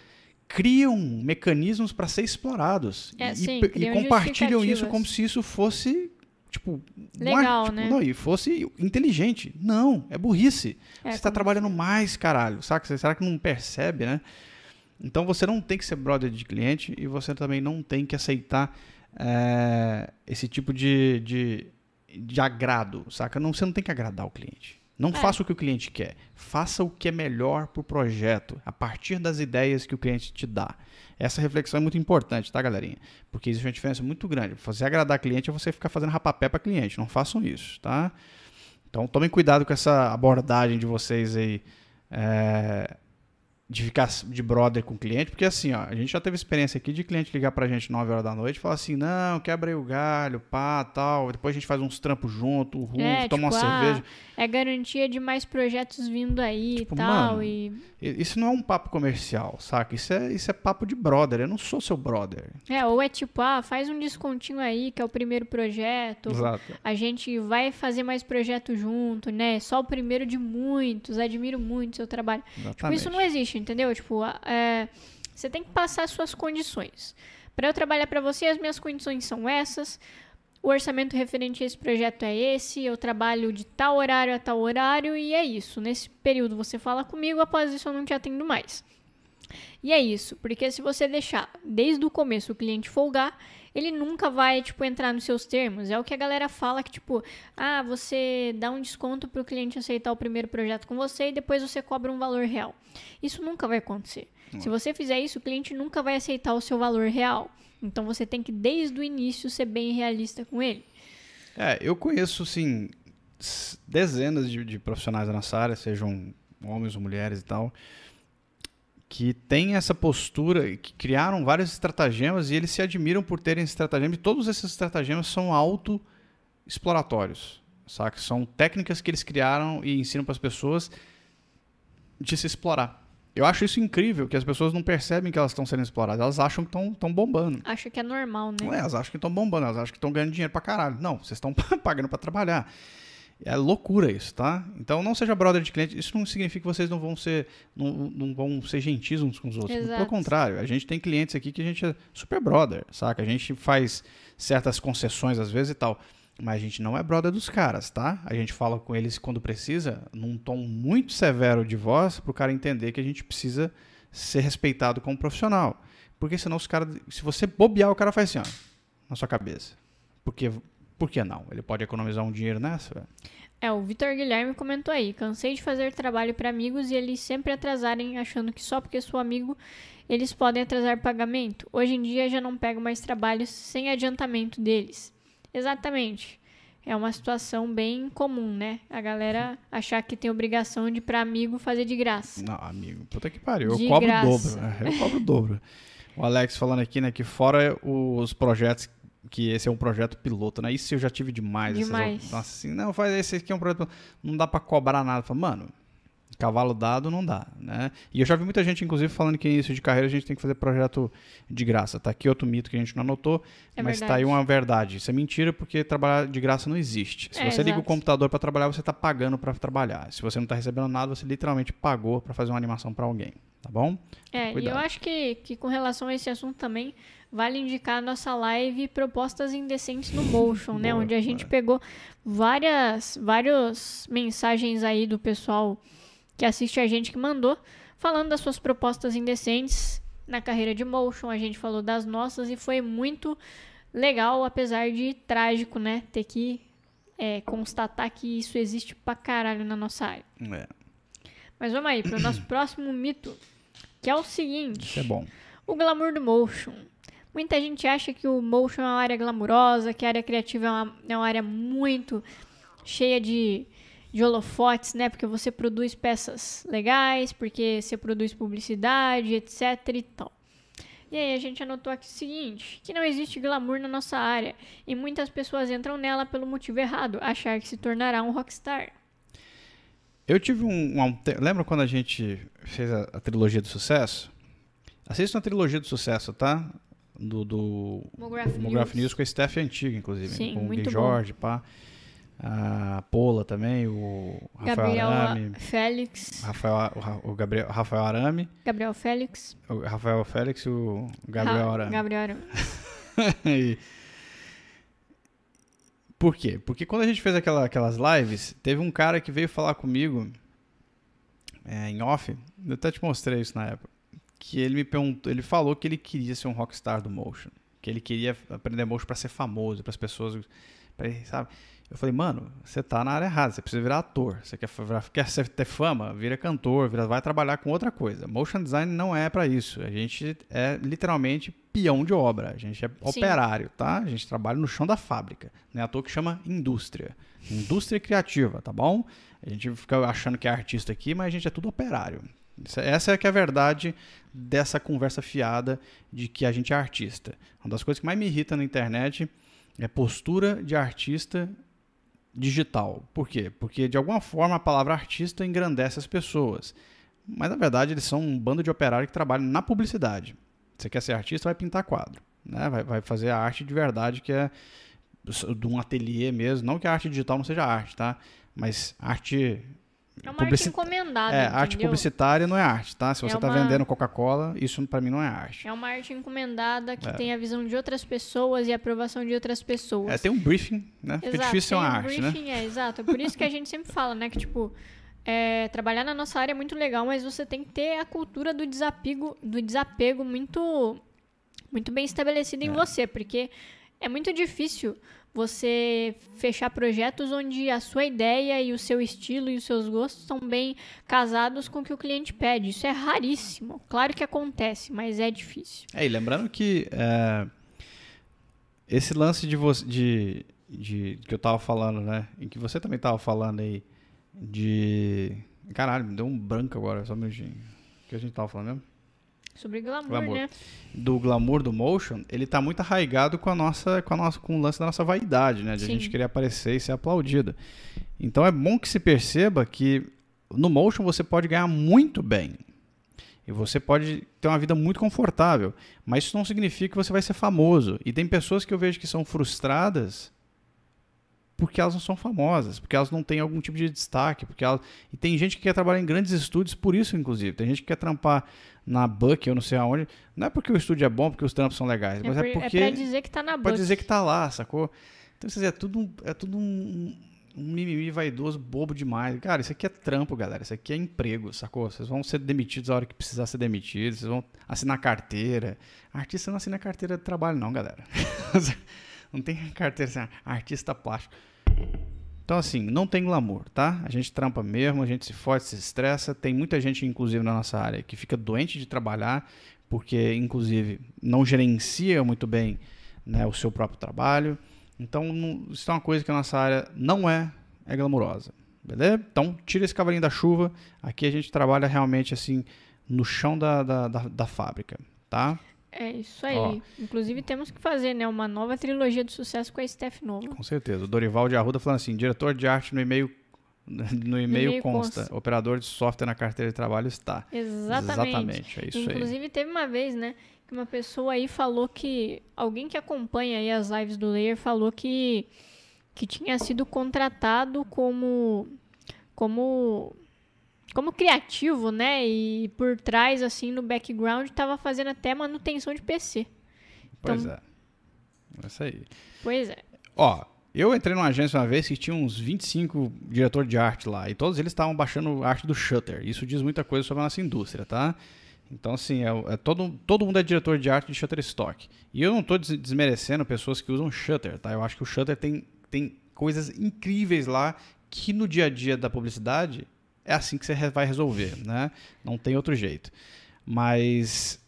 criam mecanismos para ser explorados é, e, sim, e compartilham isso como se isso fosse tipo, legal, tipo, né? Não, e fosse inteligente. Não, é burrice. É, você está trabalhando mais, caralho. Saca? Será que não percebe, né? Então você não tem que ser brother de cliente e você também não tem que aceitar é, esse tipo de, de, de agrado, saca? Não, você não tem que agradar o cliente. Não é. faça o que o cliente quer. Faça o que é melhor para o projeto, a partir das ideias que o cliente te dá. Essa reflexão é muito importante, tá, galerinha? Porque existe uma diferença muito grande. Fazer agradar cliente é você ficar fazendo rapapé para cliente. Não façam isso, tá? Então tomem cuidado com essa abordagem de vocês aí. É, de ficar de brother com o cliente, porque assim, ó, a gente já teve experiência aqui de cliente ligar pra gente 9 horas da noite e falar assim, não, quebra o galho, pá, tal, depois a gente faz uns trampos junto, rufo, É, toma tipo, uma ah, cerveja. É garantia de mais projetos vindo aí Tipo, e tal. mano, E, I- Isso não é um papo comercial, saca? Isso é, isso é papo de brother, eu não sou seu brother. é, ou é tipo, ah, faz um descontinho aí, que é o primeiro projeto. Exato. A gente vai fazer mais projeto junto, né? Só o primeiro de muitos. Admiro muito o seu trabalho. Tipo, Exatamente. isso não existe, entendeu? Tipo, é, você tem que passar as suas condições. Para eu trabalhar para você, as minhas condições são essas. O orçamento referente a esse projeto é esse. Eu trabalho de tal horário a tal horário e é isso. Nesse período você fala comigo, após isso eu não te atendo mais. E é isso, porque se você deixar desde o começo o cliente folgar, ele nunca vai, tipo, entrar nos seus termos. É o que a galera fala que, tipo, ah, você dá um desconto pro cliente aceitar o primeiro projeto com você e depois você cobra um valor real. Isso nunca vai acontecer. Se você fizer isso, o cliente nunca vai aceitar o seu valor real. Então você tem que, desde o início, ser bem realista com ele. É, eu conheço, assim, dezenas de, de profissionais da nossa área, sejam homens ou mulheres e tal, que têm essa postura, que criaram vários estratagemas e eles se admiram por terem estratagemas, e todos esses estratagemas são auto-exploratórios, saca? São técnicas que eles criaram e ensinam para as pessoas de se explorar. Eu acho isso incrível, que as pessoas não percebem que elas estão sendo exploradas, elas acham que estão bombando. Acha que é normal, né? Não é, elas acham que estão bombando, elas acham que estão ganhando dinheiro pra caralho. Não, vocês estão *laughs* pagando pra trabalhar. É loucura isso, tá? Então não seja brother de cliente. Isso não significa que vocês não vão ser, não, não vão ser gentis uns com os outros. Exato. Pelo contrário, a gente tem clientes aqui que a gente é super brother, saca? A gente faz certas concessões às vezes e tal. Mas a gente não é brother dos caras, tá? A gente fala com eles quando precisa, num tom muito severo de voz, pro cara entender que a gente precisa ser respeitado como profissional. Porque senão os caras. Se você bobear, o cara faz assim, ó, na sua cabeça. Porque, por que não? Ele pode economizar um dinheiro nessa. É, o Vitor Guilherme comentou aí: cansei de fazer trabalho para amigos e eles sempre atrasarem, achando que só porque sou amigo eles podem atrasar pagamento. Hoje em dia já não pego mais trabalhos sem adiantamento deles. Exatamente. É uma situação bem comum, né? A galera achar que tem obrigação de para amigo fazer de graça. Não, amigo, puta que pariu. Eu De cobro o dobro. né? Eu cobro o dobro. O Alex falando aqui, né, que fora os projetos, que esse é um projeto piloto, né? Isso eu já tive demais. essas- Demais. Nossa, assim, não, faz esse aqui é um projeto piloto. Não dá pra cobrar nada. Fala, mano, cavalo dado não dá, né? E eu já vi muita gente, inclusive, falando que início de carreira a gente tem que fazer projeto de graça. Tá aqui outro mito que a gente não anotou, É mas tá verdade. aí uma verdade. Isso é mentira porque trabalhar de graça não existe. Se É, você liga o exato. computador para trabalhar, você tá pagando para trabalhar. Se você não tá recebendo nada, você literalmente pagou para fazer uma animação para alguém, tá bom? É, e Cuidado. eu acho que, que com relação a esse assunto também, vale indicar a nossa live Propostas Indecentes no Motion, né? Boa, Onde a gente pegou várias, várias mensagens aí do pessoal que assiste a gente que mandou, falando das suas propostas indecentes na carreira de Motion. A gente falou das nossas e foi muito legal, apesar de trágico, né? Ter que é, constatar que isso existe pra caralho na nossa área. É, Mas vamos aí para o nosso *coughs* próximo mito, que é o seguinte. isso é bom. O glamour do motion. Muita gente acha que o motion é uma área glamurosa, que a área criativa é uma, é uma área muito cheia de, de holofotes, né? Porque você produz peças legais, porque você produz publicidade, etc e tal. E aí a gente anotou aqui o seguinte, que não existe glamour na nossa área, e muitas pessoas entram nela pelo motivo errado, achar que se tornará um rockstar. Eu tive um, um- Lembra quando a gente fez a, a trilogia do sucesso? Assista a trilogia do sucesso, tá? Do, do Mograph Mograph News. News com a Steph antiga, inclusive. Sim, com o Gui. Jorge, pá. A Pola também, o Rafael Gabriel Arame. Félix, Rafael, o Gabriel, Rafael Arame, Gabriel Félix, o Rafael Félix e o Gabriel Ra- Arame. Gabriel Arame. *laughs* E- Por quê? Porque quando a gente fez aquela- aquelas lives, teve um cara que veio falar comigo é, em off, eu até te mostrei isso na época, que ele me perguntou, ele falou que ele queria ser um rockstar do motion, que ele queria aprender motion pra ser famoso, para as pessoas, pra, sabe? Eu falei, mano, você tá na área errada, você precisa virar ator, você quer, quer ter fama, vira cantor, vira, vai trabalhar com outra coisa. Motion design não é pra isso, a gente é literalmente peão de obra, a gente é operário, tá? A gente trabalha no chão da fábrica, não é à toa que chama indústria, indústria criativa, tá bom? A gente fica achando que é artista aqui, mas a gente é tudo operário, Essa é que é a verdade dessa conversa fiada de que a gente é artista. Uma das coisas que mais me irrita na internet é postura de artista digital. Por quê? Porque de alguma forma a palavra artista engrandece as pessoas. Mas na verdade eles são um bando de operários que trabalham na publicidade. Você quer ser artista, vai pintar quadro. Né? Vai, vai fazer a arte de verdade, que é de um ateliê mesmo. Não que a arte digital não seja arte, tá? Mas arte é uma arte encomendada. É, entendeu? arte publicitária não é arte, tá? Se você É está uma- vendendo Coca-Cola, isso para mim não é arte. É uma arte encomendada que É. tem a visão de outras pessoas e a aprovação de outras pessoas. É, tem um briefing, né? Exato, difícil ser uma um arte, né? briefing, É, exato. É por isso que a gente sempre fala, né? Que, tipo, é, trabalhar na nossa área é muito legal, mas você tem que ter a cultura do desapego, do desapego muito, muito bem estabelecida em você, porque é muito difícil você fechar projetos onde a sua ideia e o seu estilo e os seus gostos estão bem casados com o que o cliente pede. Isso é raríssimo. Claro que acontece, mas é difícil. É, e lembrando que é, esse lance de de, de que eu tava falando, né? Em que você também tava falando aí de caralho, me deu um branco agora, só um minutinho. O que a gente tava falando mesmo? Sobre glamour, Glamour. né? do glamour do motion, ele tá muito arraigado com a nossa, com a nossa, com o lance da nossa vaidade, né? De a Sim. gente querer aparecer e ser aplaudido. Então é bom que se perceba que no motion você pode ganhar muito bem. E você pode ter uma vida muito confortável. Mas isso não significa que você vai ser famoso. E tem pessoas que eu vejo que são frustradas porque elas não são famosas, porque elas não têm algum tipo de destaque, porque elas... e tem gente que quer trabalhar em grandes estúdios por isso, inclusive. Tem gente que quer trampar na Buck, eu não sei aonde. Não é porque o estúdio é bom, porque os trampos são legais, É, mas por- é é porque pra dizer que tá na pode Buck. dizer que tá lá, sacou? Então, dizer, é tudo, um- é tudo um, um mimimi vaidoso, bobo demais. Cara, isso aqui é trampo, galera. Isso aqui é emprego, sacou? Vocês vão ser demitidos a hora que precisar ser demitidos, vocês vão assinar carteira. Artista não assina carteira de trabalho, não, galera. *laughs* não tem carteira assim, artista plástico. Então, assim, não tem glamour, tá? A gente trampa mesmo, a gente se fode, se estressa. Tem muita gente, inclusive, na nossa área, que fica doente de trabalhar, porque, inclusive, não gerencia muito bem né, o seu próprio trabalho. Então, isso é uma coisa que a nossa área não é, é glamurosa. Beleza? Então, tira esse cavalinho da chuva. Aqui a gente trabalha realmente, assim, no chão da, da, da, da fábrica, tá? É isso aí. Ó. Inclusive temos que fazer, né, uma nova trilogia de sucesso com a Steph Nova. Com certeza. O Dorival de Arruda falando assim: diretor de arte no e-mail. *laughs* No e-mail consta. consta. Operador de software na carteira de trabalho está. Exatamente. Exatamente, é isso aí. Inclusive teve uma vez, né, que uma pessoa aí falou que alguém que acompanha aí as lives do Layer falou que que tinha sido contratado como como como criativo, né? E por trás assim no background estava fazendo até manutenção de PC. Pois Então- é. É isso aí. Pois é. Ó, eu entrei numa agência uma vez que tinha uns 25 diretores de arte lá. E todos eles estavam baixando arte do Shutter. Isso diz muita coisa sobre a nossa indústria, tá? Então, assim, é, é todo, todo mundo é diretor de arte de Shutterstock. E eu não estou desmerecendo pessoas que usam Shutter, tá? Eu acho que o Shutter tem, tem coisas incríveis lá que no dia a dia da publicidade é assim que você vai resolver, né? Não tem outro jeito. Mas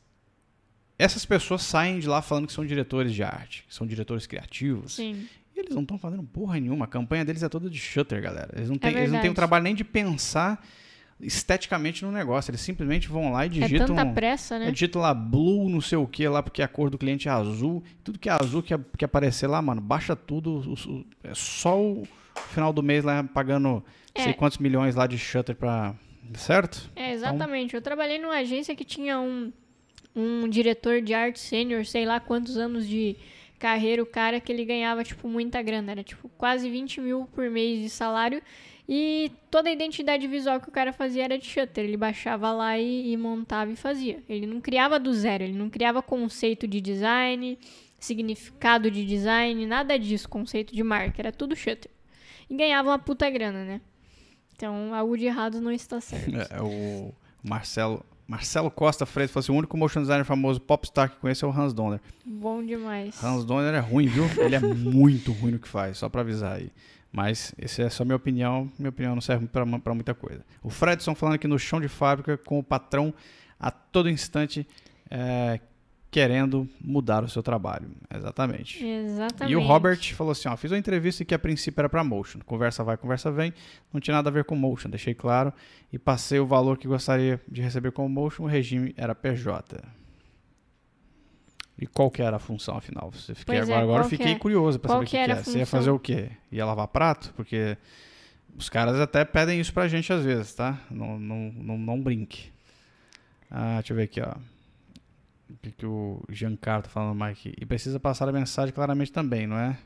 essas pessoas saem de lá falando que são diretores de arte, que são diretores criativos. Sim. E eles não estão fazendo porra nenhuma. A campanha deles é toda de shutter, galera. Eles não têm, eles não têm o trabalho nem de pensar esteticamente no negócio. Eles simplesmente vão lá e digitam. é tanta pressa, né? é, digitam lá blue, não sei o que lá, porque a cor do cliente é azul. Tudo que é azul que, que aparecer lá, mano, baixa tudo. é só o final do mês lá pagando sei É. quantos milhões lá de shutter pra. Certo? É, exatamente. Eu trabalhei numa agência que tinha um, um diretor de arte sênior, sei lá quantos anos de carreira, o cara que ele ganhava, tipo, muita grana. Era, tipo, quase 20 mil por mês de salário. E toda a identidade visual que o cara fazia era de shutter. Ele baixava lá e, e montava e fazia. Ele não criava do zero, ele não criava conceito de design, significado de design, nada disso, conceito de marca. Era tudo shutter. E ganhava uma puta grana, né? Então, algo de errado não está certo. *laughs* É, o Marcelo. Marcelo Costa Freitas falou assim: o único motion designer famoso popstar que conheço é o Hans Donner. Bom demais. Hans Donner é ruim, viu? *laughs* Ele é muito ruim no que faz, só pra avisar aí. Mas essa é só minha opinião. Minha opinião não serve pra, pra muita coisa. O Fredson falando aqui no chão de fábrica com o patrão a todo instante é, querendo mudar o seu trabalho. Exatamente. Exatamente. E o Robert falou assim: ó, fiz uma entrevista que a princípio era para motion. Conversa vai, conversa vem. Não tinha nada a ver com motion, deixei claro. E passei o valor que gostaria de receber como motion. O regime era PJ. E qual que era a função, afinal? Você fiquei, Pois é, agora agora eu fiquei é- curioso para saber o que que, era é. Você ia fazer o quê? Ia lavar prato? Porque os caras até pedem isso pra gente às vezes, tá? Não, não, não, não brinque. Ah, deixa eu ver aqui, ó. O que, que o Giancarlo tá falando mais aqui? E precisa passar a mensagem claramente também, não é?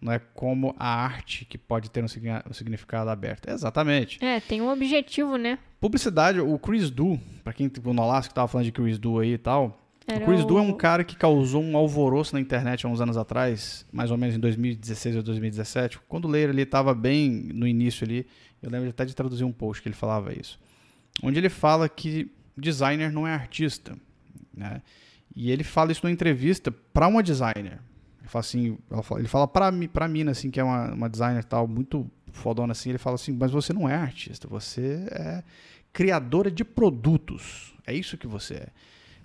Não é como a arte que pode ter um, signi- significado aberto. Exatamente. É, tem um objetivo, né? Publicidade, o Chris Du, pra quem o Nolasco tava falando de Chris Du aí e tal, Era o Chris Du é um o- cara que causou um alvoroço na internet há uns anos atrás, mais ou menos em 2016 ou 2017, quando o Leir ele estava bem no início ali, eu lembro até de traduzir um post que ele falava isso, onde ele fala que designer não é artista, né? E ele fala isso numa entrevista para uma designer. Ele fala assim, ele fala para mim, para mina assim que é uma, uma designer tal muito fodona assim, ele fala assim, mas você não é artista, você é criadora de produtos. É isso que você é.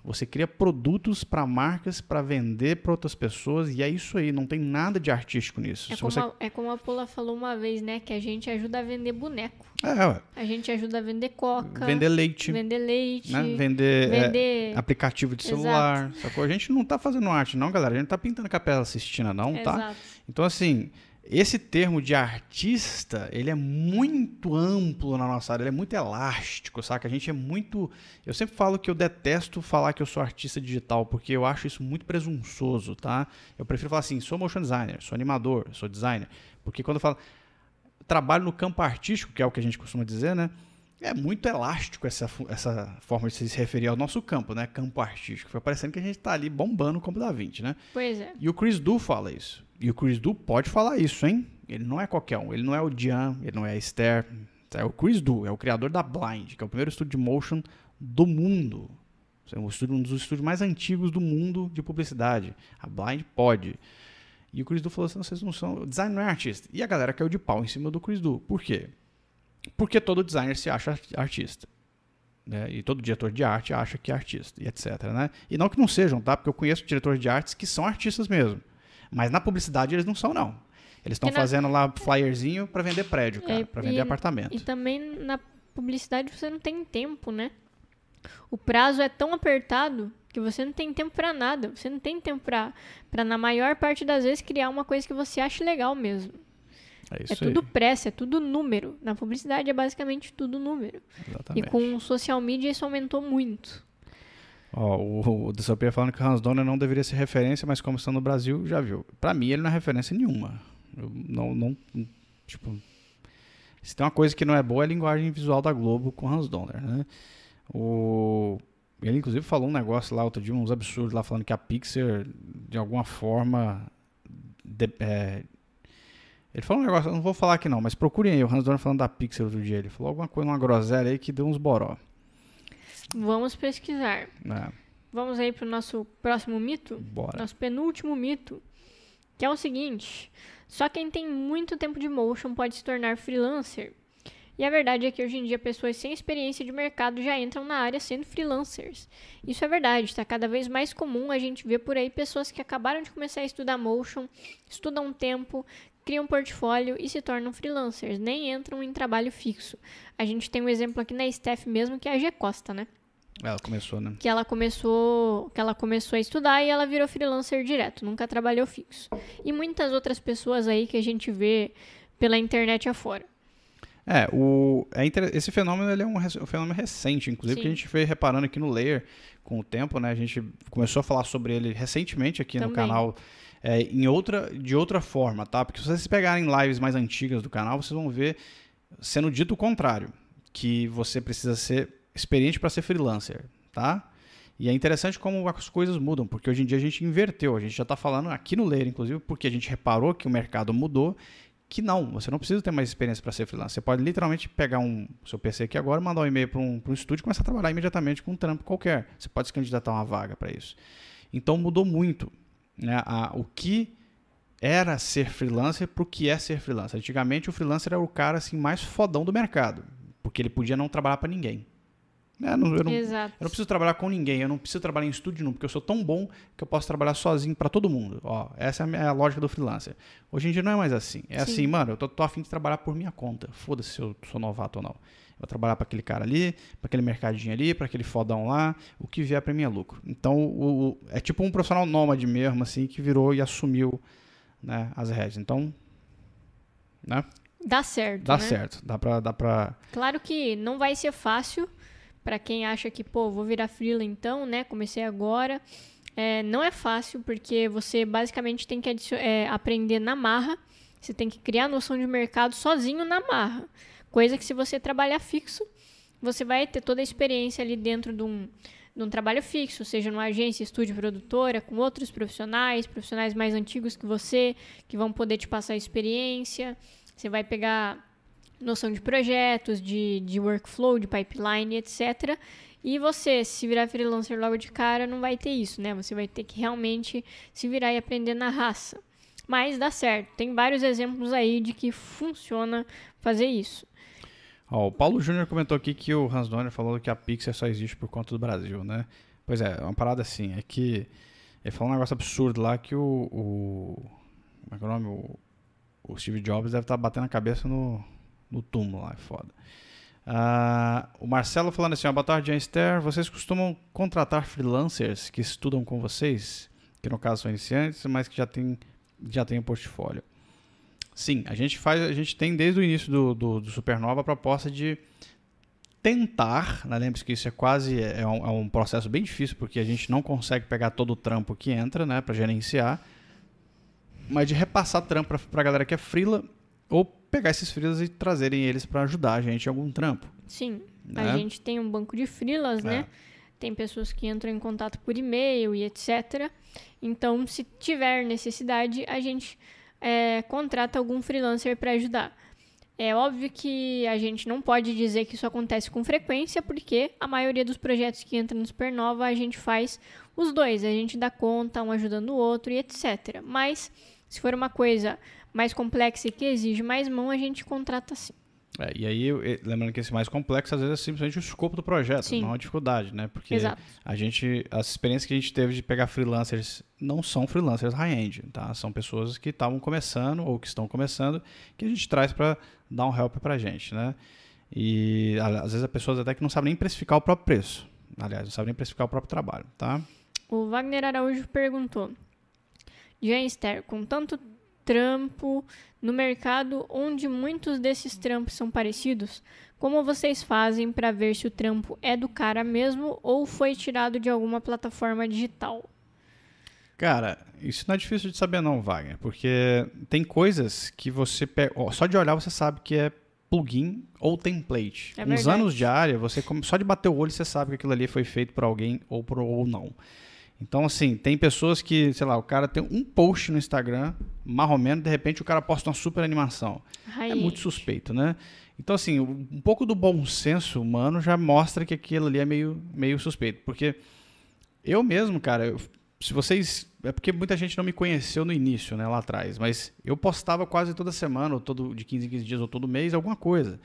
Você cria produtos para marcas para vender para outras pessoas e é isso aí, não tem nada de artístico nisso. É Se como, você... a, é como a Paula falou uma vez, né? Que a gente ajuda a vender boneco. É, ué, A gente ajuda a vender coca. vender leite, vender leite. né? vender, é, vender- aplicativo de Exato. celular, sacou? A gente não tá fazendo arte não, galera, a gente tá pintando Capela Sistina não, tá? Exato. Então, assim, esse termo de artista, ele é muito amplo na nossa área, ele é muito elástico, saca? A gente é muito... Eu sempre falo que eu detesto falar que eu sou artista digital, porque eu acho isso muito presunçoso, tá? Eu prefiro falar assim, sou motion designer, sou animador, sou designer. Porque quando eu falo trabalho no campo artístico, que é o que a gente costuma dizer, né? É muito elástico essa, essa forma de se referir ao nosso campo, né? Campo artístico. Foi parecendo que a gente tá ali bombando o campo da 20, né? Pois é. E o Chris Du fala isso. E o Chris Du pode falar isso, hein? Ele não é qualquer um. Ele não é o Dian, ele não é a Esther. É o Chris Du, é o criador da Blind, que é o primeiro estúdio de motion do mundo. É um, estúdio, um dos estúdios mais antigos do mundo de publicidade. A Blind pode. E o Chris Du falou assim: vocês não são. Design não é artista. E a galera caiu de pau em cima do Chris Du. Por quê? Porque todo designer se acha arti- artista. né? E todo diretor de arte acha que é artista, e etc. Né? E não que não sejam, tá? Porque eu conheço diretores de artes que são artistas mesmo. Mas na publicidade eles não são, não. Eles estão na- fazendo lá flyerzinho para vender prédio, cara, É, para vender e- apartamento. E também na publicidade você não tem tempo, né? O prazo é tão apertado que você não tem tempo pra nada. Você não tem tempo pra, na maior parte das vezes, criar uma coisa que você ache legal mesmo. É É tudo aí. pressa, é tudo número. Na publicidade é basicamente tudo número. Exatamente. E com social media isso aumentou muito. Ó, o, o Dissopia falando que o Hans Donner não deveria ser referência, mas como está no Brasil, já viu. Pra mim, ele não é referência nenhuma. Eu não, não, tipo, se tem uma coisa que não é boa é a linguagem visual da Globo com Hans Donner, né? O, ele, inclusive, falou um negócio lá outro dia, uns absurdos lá, falando que a Pixar, de alguma forma, de- é, ele falou um negócio, eu não vou falar aqui não, mas procurem aí, o Hans Donner falando da Pixar outro dia. Ele falou alguma coisa, uma groselha aí que deu uns boró. Vamos pesquisar. Né? Vamos aí pro nosso próximo mito? Bora. Nosso penúltimo mito, que é o seguinte: só quem tem muito tempo de motion pode se tornar freelancer. E a verdade é que hoje em dia pessoas sem experiência de mercado já entram na área sendo freelancers. Isso é verdade, está cada vez mais comum a gente ver por aí pessoas que acabaram de começar a estudar motion, estudam um tempo, criam um portfólio e se tornam freelancers, nem entram em trabalho fixo. A gente tem um exemplo aqui na Steph mesmo, que é a G Costa, né? Ela começou, né? que ela começou que ela começou a estudar e ela virou freelancer direto, nunca trabalhou fixo. E muitas outras pessoas aí que a gente vê pela internet afora. É, o, é inter- esse fenômeno ele é um, um fenômeno recente, inclusive, Sim. que a gente foi reparando aqui no Layer com o tempo, né? A gente começou a falar sobre ele recentemente aqui no Também. canal, é, em outra, de outra forma, tá? Porque se vocês pegarem lives mais antigas do canal, vocês vão ver sendo dito o contrário, que você precisa ser experiente para ser freelancer, tá? E é interessante como as coisas mudam, porque hoje em dia a gente inverteu. A gente já está falando aqui no Layer, inclusive, porque a gente reparou que o mercado mudou que não, você não precisa ter mais experiência para ser freelancer. Você pode literalmente pegar um seu PC aqui agora, mandar um e-mail para um, um estúdio e começar a trabalhar imediatamente com um trampo qualquer. Você pode se candidatar a uma vaga para isso. Então mudou muito né, a, o que era ser freelancer para o que é ser freelancer. Antigamente o freelancer era o cara assim mais fodão do mercado, porque ele podia não trabalhar para ninguém. É, não- eu, não, eu não preciso trabalhar com ninguém, eu não preciso trabalhar em estúdio nenhum, porque eu sou tão bom que eu posso trabalhar sozinho para todo mundo. Ó, essa é a, minha- a lógica do freelancer. Hoje em dia não é mais assim. É Sim. assim, mano, eu tô, tô afim de trabalhar por minha conta. Foda-se se eu sou novato ou não. Eu vou trabalhar para aquele cara ali, para aquele mercadinho ali, para aquele fodão lá, o que vier para mim é lucro. Então, o, o- é tipo um profissional nômade mesmo, assim, que virou e assumiu né, as rédeas. Então, né, Dá certo, dá né? certo. Dá pra, dá pra Claro que não vai ser fácil para quem acha que, pô, vou virar freela então, né? Comecei agora. É, não é fácil porque você basicamente tem que é, aprender na marra. Você tem que criar noção de mercado sozinho na marra. Coisa que se você trabalhar fixo, você vai ter toda a experiência ali dentro de um, de um trabalho fixo, seja numa agência, estúdio, produtora, com outros profissionais, profissionais mais antigos que você, que vão poder te passar experiência. Você vai pegar noção de projetos, de, de workflow, de pipeline, etc. E você, se virar freelancer logo de cara, não vai ter isso, né? Você vai ter que realmente se virar e aprender na raça. Mas dá certo. Tem vários exemplos aí de que funciona fazer isso. Ó, o Paulo Júnior comentou aqui que o Hans Donner falou que a Pixar só existe por conta do Brasil, né? Pois é, uma parada assim, é que ele falou um negócio absurdo lá que o, o como é que é o nome? O, o Steve Jobs deve estar batendo a cabeça no, no túmulo lá, é foda. Ah, o Marcelo falando assim, ó, boa tarde. Vocês costumam contratar freelancers que estudam com vocês, que no caso são iniciantes, mas que já tem já tem um portfólio. Sim, a gente faz, a gente tem desde o início do, do, do Supernova a proposta de tentar, né? lembre-se que isso é quase é um, é um processo bem difícil porque a gente não consegue pegar todo o trampo que entra, né, para gerenciar, mas de repassar trampo para a galera que é frila ou pegar esses freelas e trazerem eles para ajudar a gente em algum trampo. Sim, Né? a gente tem um banco de freelas, né? É. Tem pessoas que entram em contato por e-mail e etc. Então, se tiver necessidade, a gente é, contrata algum freelancer para ajudar. É óbvio que a gente não pode dizer que isso acontece com frequência, porque a maioria dos projetos que entram no Supernova a gente faz os dois, a gente dá conta, um ajudando o outro e etc. Mas se for uma coisa mais complexa e que exige mais mão, a gente contrata sim. É, e aí, lembrando que esse mais complexo, às vezes, é simplesmente o escopo do projeto, Sim. não a dificuldade, né? Porque Exato. a gente, as experiências que a gente teve de pegar freelancers não são freelancers high-end, tá? São pessoas que estavam começando ou que estão começando, que a gente traz para dar um help pra gente, né? E a- às vezes as pessoas até que não sabem nem precificar o próprio preço. Aliás, não sabem nem precificar o próprio trabalho, tá? O Wagner Araújo perguntou: Jean Esther, com tanto trampo no mercado onde muitos desses trampos são parecidos, como vocês fazem para ver se o trampo é do cara mesmo ou foi tirado de alguma plataforma digital? Cara, isso não é difícil de saber não, Wagner, porque tem coisas que você pega, só de olhar você sabe que é plugin ou template. É Uns anos de área, você só de bater o olho você sabe que aquilo ali foi feito por alguém ou por ou não. Então assim, tem pessoas que, sei lá, o cara tem um post no Instagram, marromeno, de repente o cara posta uma super animação. É muito suspeito, né? Então, assim, um pouco do bom senso humano já mostra que aquilo ali é meio, meio suspeito. Porque eu mesmo, cara, eu- se vocês. É porque muita gente não me conheceu no início, né, lá atrás. Mas eu postava quase toda semana, ou todo, de 15 em 15 dias, ou todo mês, alguma coisa.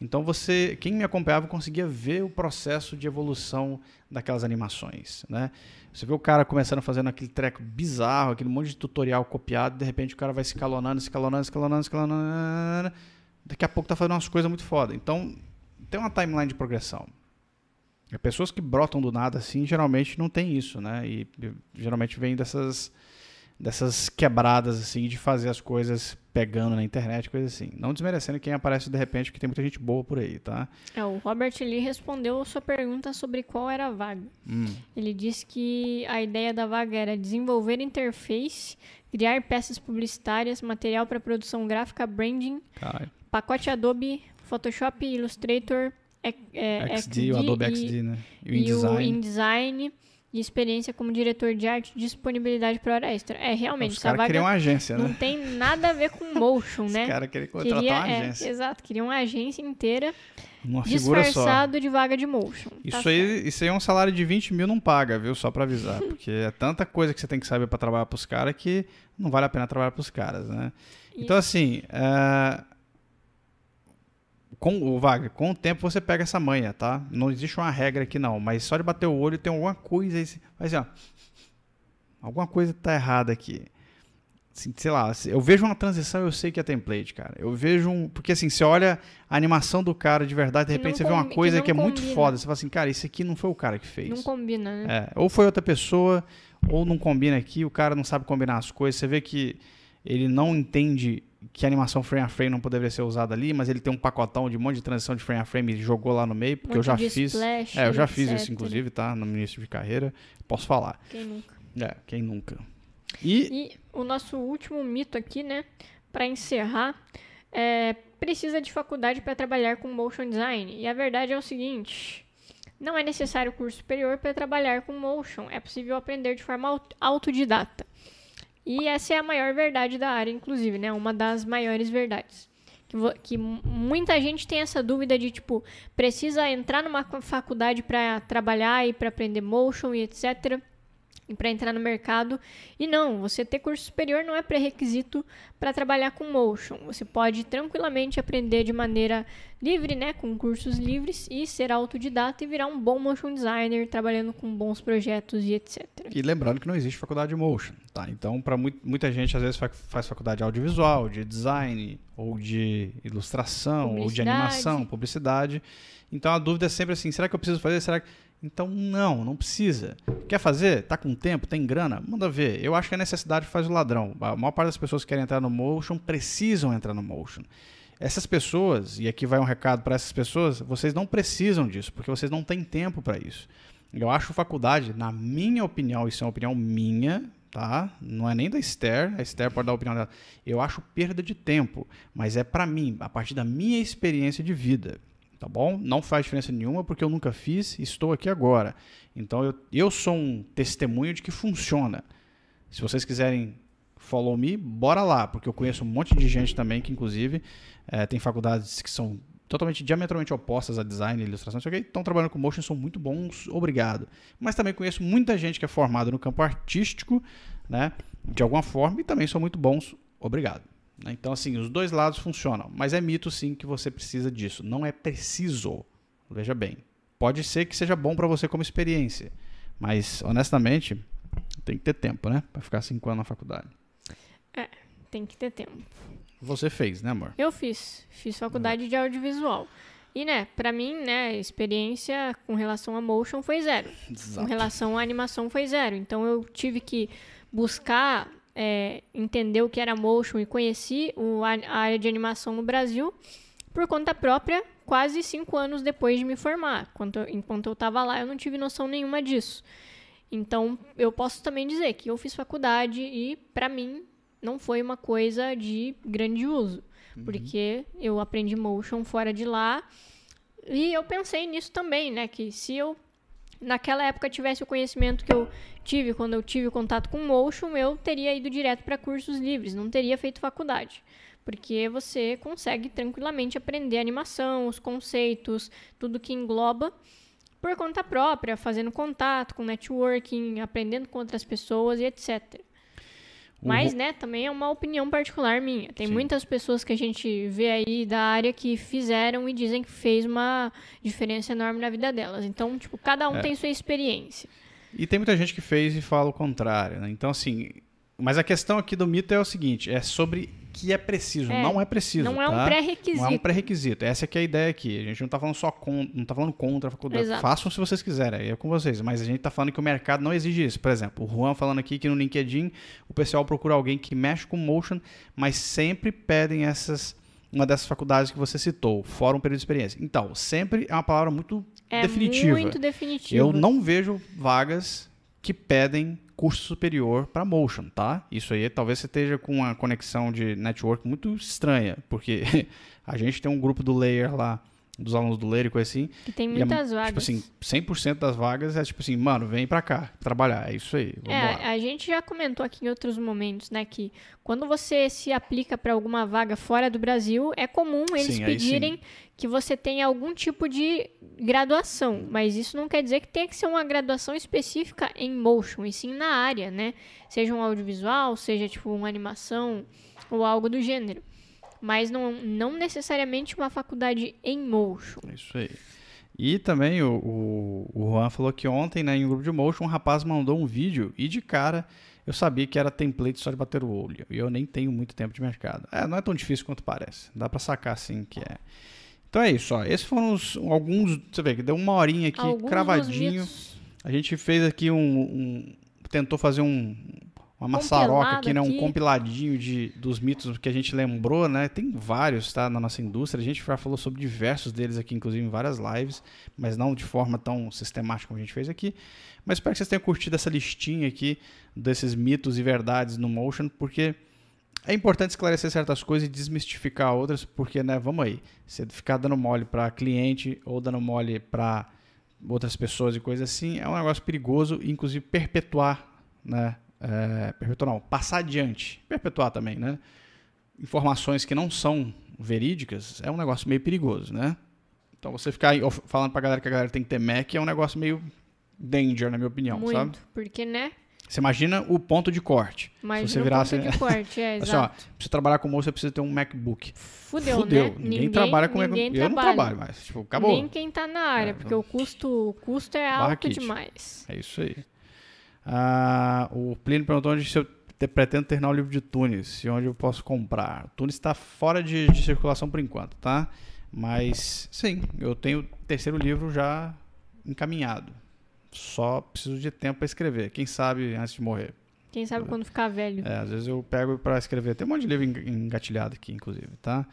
Então você, quem me acompanhava conseguia ver o processo de evolução daquelas animações, né? Você vê o cara começando fazendo aquele treco bizarro, aquele monte de tutorial copiado, de repente o cara vai escalonando, escalonando, escalonando, escalonando. Daqui a pouco tá fazendo umas coisas muito foda. Então, tem uma timeline de progressão. E pessoas que brotam do nada assim, geralmente não tem isso, né? E, geralmente vem dessas dessas quebradas assim de fazer as coisas pegando na internet, coisa assim. Não desmerecendo quem aparece de repente, porque tem muita gente boa por aí, tá? É, o Robert Lee respondeu a sua pergunta sobre qual era a vaga. Hum. Ele disse que a ideia da vaga era desenvolver interface, criar peças publicitárias, material para produção gráfica, branding, Caralho. pacote Adobe, Photoshop, Illustrator, é, é, XD, o Adobe e, XD, né? E o e o InDesign. InDesign e experiência como diretor de arte e disponibilidade para hora extra. É, realmente, Os essa vaga queriam uma agência, não né? tem nada a ver com motion, Os né? caras queriam contratar Queria, uma é, agência. exato, queria uma agência inteira Uma figura só. disfarçado de vaga de motion. Tá Isso certo. aí, isso aí é um salário de 20 mil, não paga, viu? Só pra avisar. *laughs* Porque é tanta coisa que você tem que saber pra trabalhar pros caras que não vale a pena trabalhar pros caras, né? Então, assim, é, com o Wagner, com o tempo você pega essa manha, tá? Não existe uma regra aqui não, mas só de bater o olho tem alguma coisa aí, mas ó, alguma coisa tá errada aqui. Assim, sei lá, eu vejo uma transição, eu sei que é template, cara. Eu vejo um, porque assim, você olha a animação do cara de verdade, de repente você vê uma coisa que, que é combina. muito foda, você fala assim, cara, isso aqui não foi o cara que fez. Não combina, né? É, ou foi outra pessoa, ou não combina aqui, o cara não sabe combinar as coisas. Você vê que ele não entende que a animação frame a frame não poderia ser usada ali, mas ele tem um pacotão de um monte de transição de frame a frame e jogou lá no meio, porque um eu já fiz. Splash, é, eu já fiz isso, inclusive, tá? No início de carreira. Posso falar. Quem nunca? É, quem nunca. E, e o nosso último mito aqui, né? Para encerrar, é, precisa de faculdade para trabalhar com motion design. E a verdade é o seguinte: não é necessário curso superior para trabalhar com motion. É possível aprender de forma autodidata. E essa é a maior verdade da área, inclusive, né? Uma das maiores verdades. Que, que muita gente tem essa dúvida de, tipo, precisa entrar numa faculdade para trabalhar e para aprender motion e etc para entrar no mercado. E não, você ter curso superior não é pré-requisito para trabalhar com motion. Você pode tranquilamente aprender de maneira livre, né, com cursos livres e ser autodidata e virar um bom motion designer trabalhando com bons projetos e etc. E lembrando que não existe faculdade de motion, tá? Então, para muita gente às vezes faz faculdade de audiovisual, de design ou de ilustração ou de animação, publicidade. Então a dúvida é sempre assim, será que eu preciso fazer? Será que então, não, não precisa. Quer fazer? Tá com tempo? Tem grana? Manda ver. Eu acho que a necessidade faz o ladrão. A maior parte das pessoas que querem entrar no Motion precisam entrar no Motion. Essas pessoas, e aqui vai um recado para essas pessoas, vocês não precisam disso, porque vocês não têm tempo para isso. Eu acho faculdade, na minha opinião, isso é uma opinião minha, tá? Não é nem da Esther, a Esther pode dar a opinião dela. Eu acho perda de tempo, mas é para mim, a partir da minha experiência de vida tá bom? Não faz diferença nenhuma porque eu nunca fiz, estou aqui agora. Então eu, eu sou um testemunho de que funciona. Se vocês quiserem follow me, bora lá, porque eu conheço um monte de gente também que inclusive é, tem faculdades que são totalmente diametralmente opostas a design e ilustração, sei estão trabalhando com motion, são muito bons, obrigado. Mas também conheço muita gente que é formada no campo artístico, né, de alguma forma, e também são muito bons, obrigado. Né? Então, assim, os dois lados funcionam. Mas é mito, sim, que você precisa disso. Não é preciso. Veja bem. Pode ser que seja bom para você como experiência. Mas, honestamente, tem que ter tempo, né? Para ficar cinco anos na faculdade. É, tem que ter tempo. Você fez, né, amor? Eu fiz. Fiz faculdade de audiovisual. E, né, pra mim, né, experiência com relação a motion foi zero. Exato. Com relação à animação foi zero. Então, eu tive que buscar é, entender o que era motion e conheci o, a, a área de animação no Brasil por conta própria, quase cinco anos depois de me formar. Enquanto, enquanto eu estava lá, eu não tive noção nenhuma disso. Então, eu posso também dizer que eu fiz faculdade e, para mim, não foi uma coisa de grande uso. Uhum. Porque eu aprendi motion fora de lá. E eu pensei nisso também, né? Que se eu naquela época tivesse o conhecimento que eu tive quando eu tive contato com motion, eu teria ido direto para cursos livres, não teria feito faculdade. Porque você consegue tranquilamente aprender animação, os conceitos, tudo que engloba por conta própria, fazendo contato com networking, aprendendo com outras pessoas e etc. Mas, né, também é uma opinião particular minha. Tem Sim. muitas pessoas que a gente vê aí da área que fizeram e dizem que fez uma diferença enorme na vida delas. Então, tipo, cada um é. tem sua experiência. E tem muita gente que fez e fala o contrário, né? Então, assim, mas a questão aqui do mito é o seguinte, é sobre que é preciso, é, não é preciso. Não é tá? um pré-requisito. Não é um pré-requisito. Essa é a ideia aqui. A gente não está falando só com, não tá falando contra a faculdade. Exato. Façam se vocês quiserem, é com vocês. Mas a gente está falando que o mercado não exige isso. Por exemplo, o Juan falando aqui que no LinkedIn o pessoal procura alguém que mexe com motion, mas sempre pedem essas uma dessas faculdades que você citou, fora um período de experiência. Então, sempre é uma palavra muito é definitiva. muito definitiva. Eu não vejo vagas que pedem curso superior para motion, tá? Isso aí talvez você esteja com uma conexão de network muito estranha, porque *laughs* a gente tem um grupo do Layer lá dos alunos do coisa assim. Que tem muitas é, vagas. Tipo assim, 100% das vagas é tipo assim, mano, vem pra cá trabalhar, é isso aí. é, a gente já comentou aqui em outros momentos, né, que quando você se aplica para alguma vaga fora do Brasil, é comum eles sim, pedirem que você tenha algum tipo de graduação, mas isso não quer dizer que tenha que ser uma graduação específica em motion, e sim na área, né? Seja um audiovisual, seja tipo uma animação ou algo do gênero. Mas não, não necessariamente uma faculdade em motion. Isso aí. E também o, o, o Juan falou que ontem, né, em um grupo de motion, um rapaz mandou um vídeo e de cara eu sabia que era template só de bater o olho. E eu nem tenho muito tempo de mercado. É, não é tão difícil quanto parece. Dá pra sacar assim que é. Então é isso, ó. Esses foram os, alguns. Você vê que deu uma horinha aqui, Alguns cravadinho. A gente fez aqui um. um- tentou fazer um. Uma maçaroca aqui, né? Um aqui. compiladinho de, dos mitos que a gente lembrou, né? Tem vários, tá? Na nossa indústria. A gente já falou sobre diversos deles aqui, inclusive em várias lives, mas não de forma tão sistemática como a gente fez aqui. Mas espero que vocês tenham curtido essa listinha aqui desses mitos e verdades no Motion, porque é importante esclarecer certas coisas e desmistificar outras, porque, né, vamos aí, você ficar dando mole para cliente ou dando mole para outras pessoas e coisas assim, é um negócio perigoso, inclusive perpetuar, né, é, perpetuar não, passar adiante, perpetuar também, né, informações que não são verídicas é um negócio meio perigoso, né. Então você ficar falando pra galera que a galera tem que ter Mac é um negócio meio danger, na minha opinião, Muito. sabe? Porque, né? Você imagina o ponto de corte. Mas você no virasse- ponto de *laughs* corte, é, Assim, ó, exato. pra você trabalhar com moço, você precisa ter um MacBook. Fudeu, Fudeu. né? Ninguém, trabalha com ninguém MacBook. Eu não trabalha. trabalho mais. Tipo, acabou. Nem quem tá na área, É, porque o custo, o custo é Barra alto kit. demais. É isso aí. Ah, o Plínio perguntou onde se eu te- pretendo terminar o livro de Tunis e onde eu posso comprar. Tunis está fora de, de circulação por enquanto, tá? Mas, sim, eu tenho o terceiro livro já encaminhado. Só preciso de tempo para escrever. Quem sabe antes de morrer. Quem sabe quando ficar velho. É, às vezes eu pego para escrever. Tem um monte de livro enga- engatilhado aqui, inclusive, tá?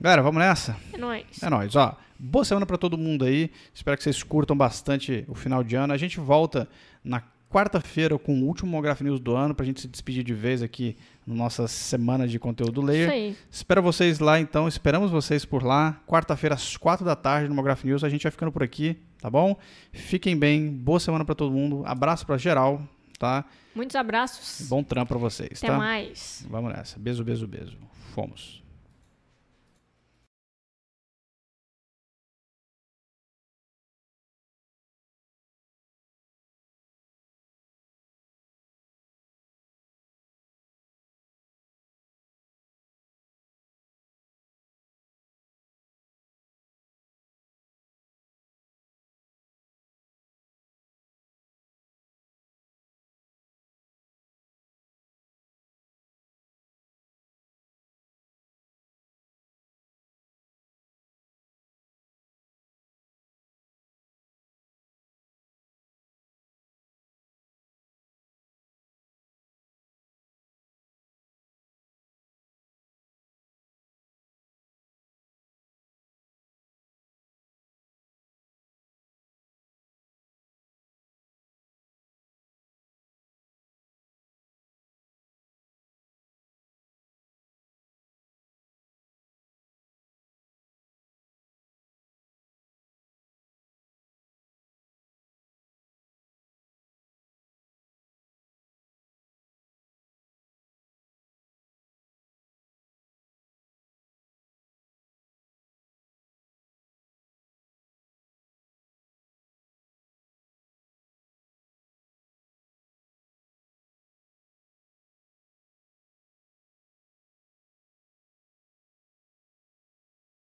Galera, vamos nessa? É nóis. É nóis, ó. Boa semana pra todo mundo aí. Espero que vocês curtam bastante o final de ano. A gente volta na quarta-feira com o último Monograph News do ano pra gente se despedir de vez aqui na nossa semana de conteúdo Isso layer. aí. Espero vocês lá então, esperamos vocês por lá. Quarta-feira às quatro da tarde no Monograph News. A gente vai ficando por aqui, tá bom? Fiquem bem. Boa semana pra todo mundo. Abraço pra geral, tá? Muitos abraços. Bom trampo pra vocês, Até tá? mais. Vamos nessa. Beijo, beijo, beijo. Fomos.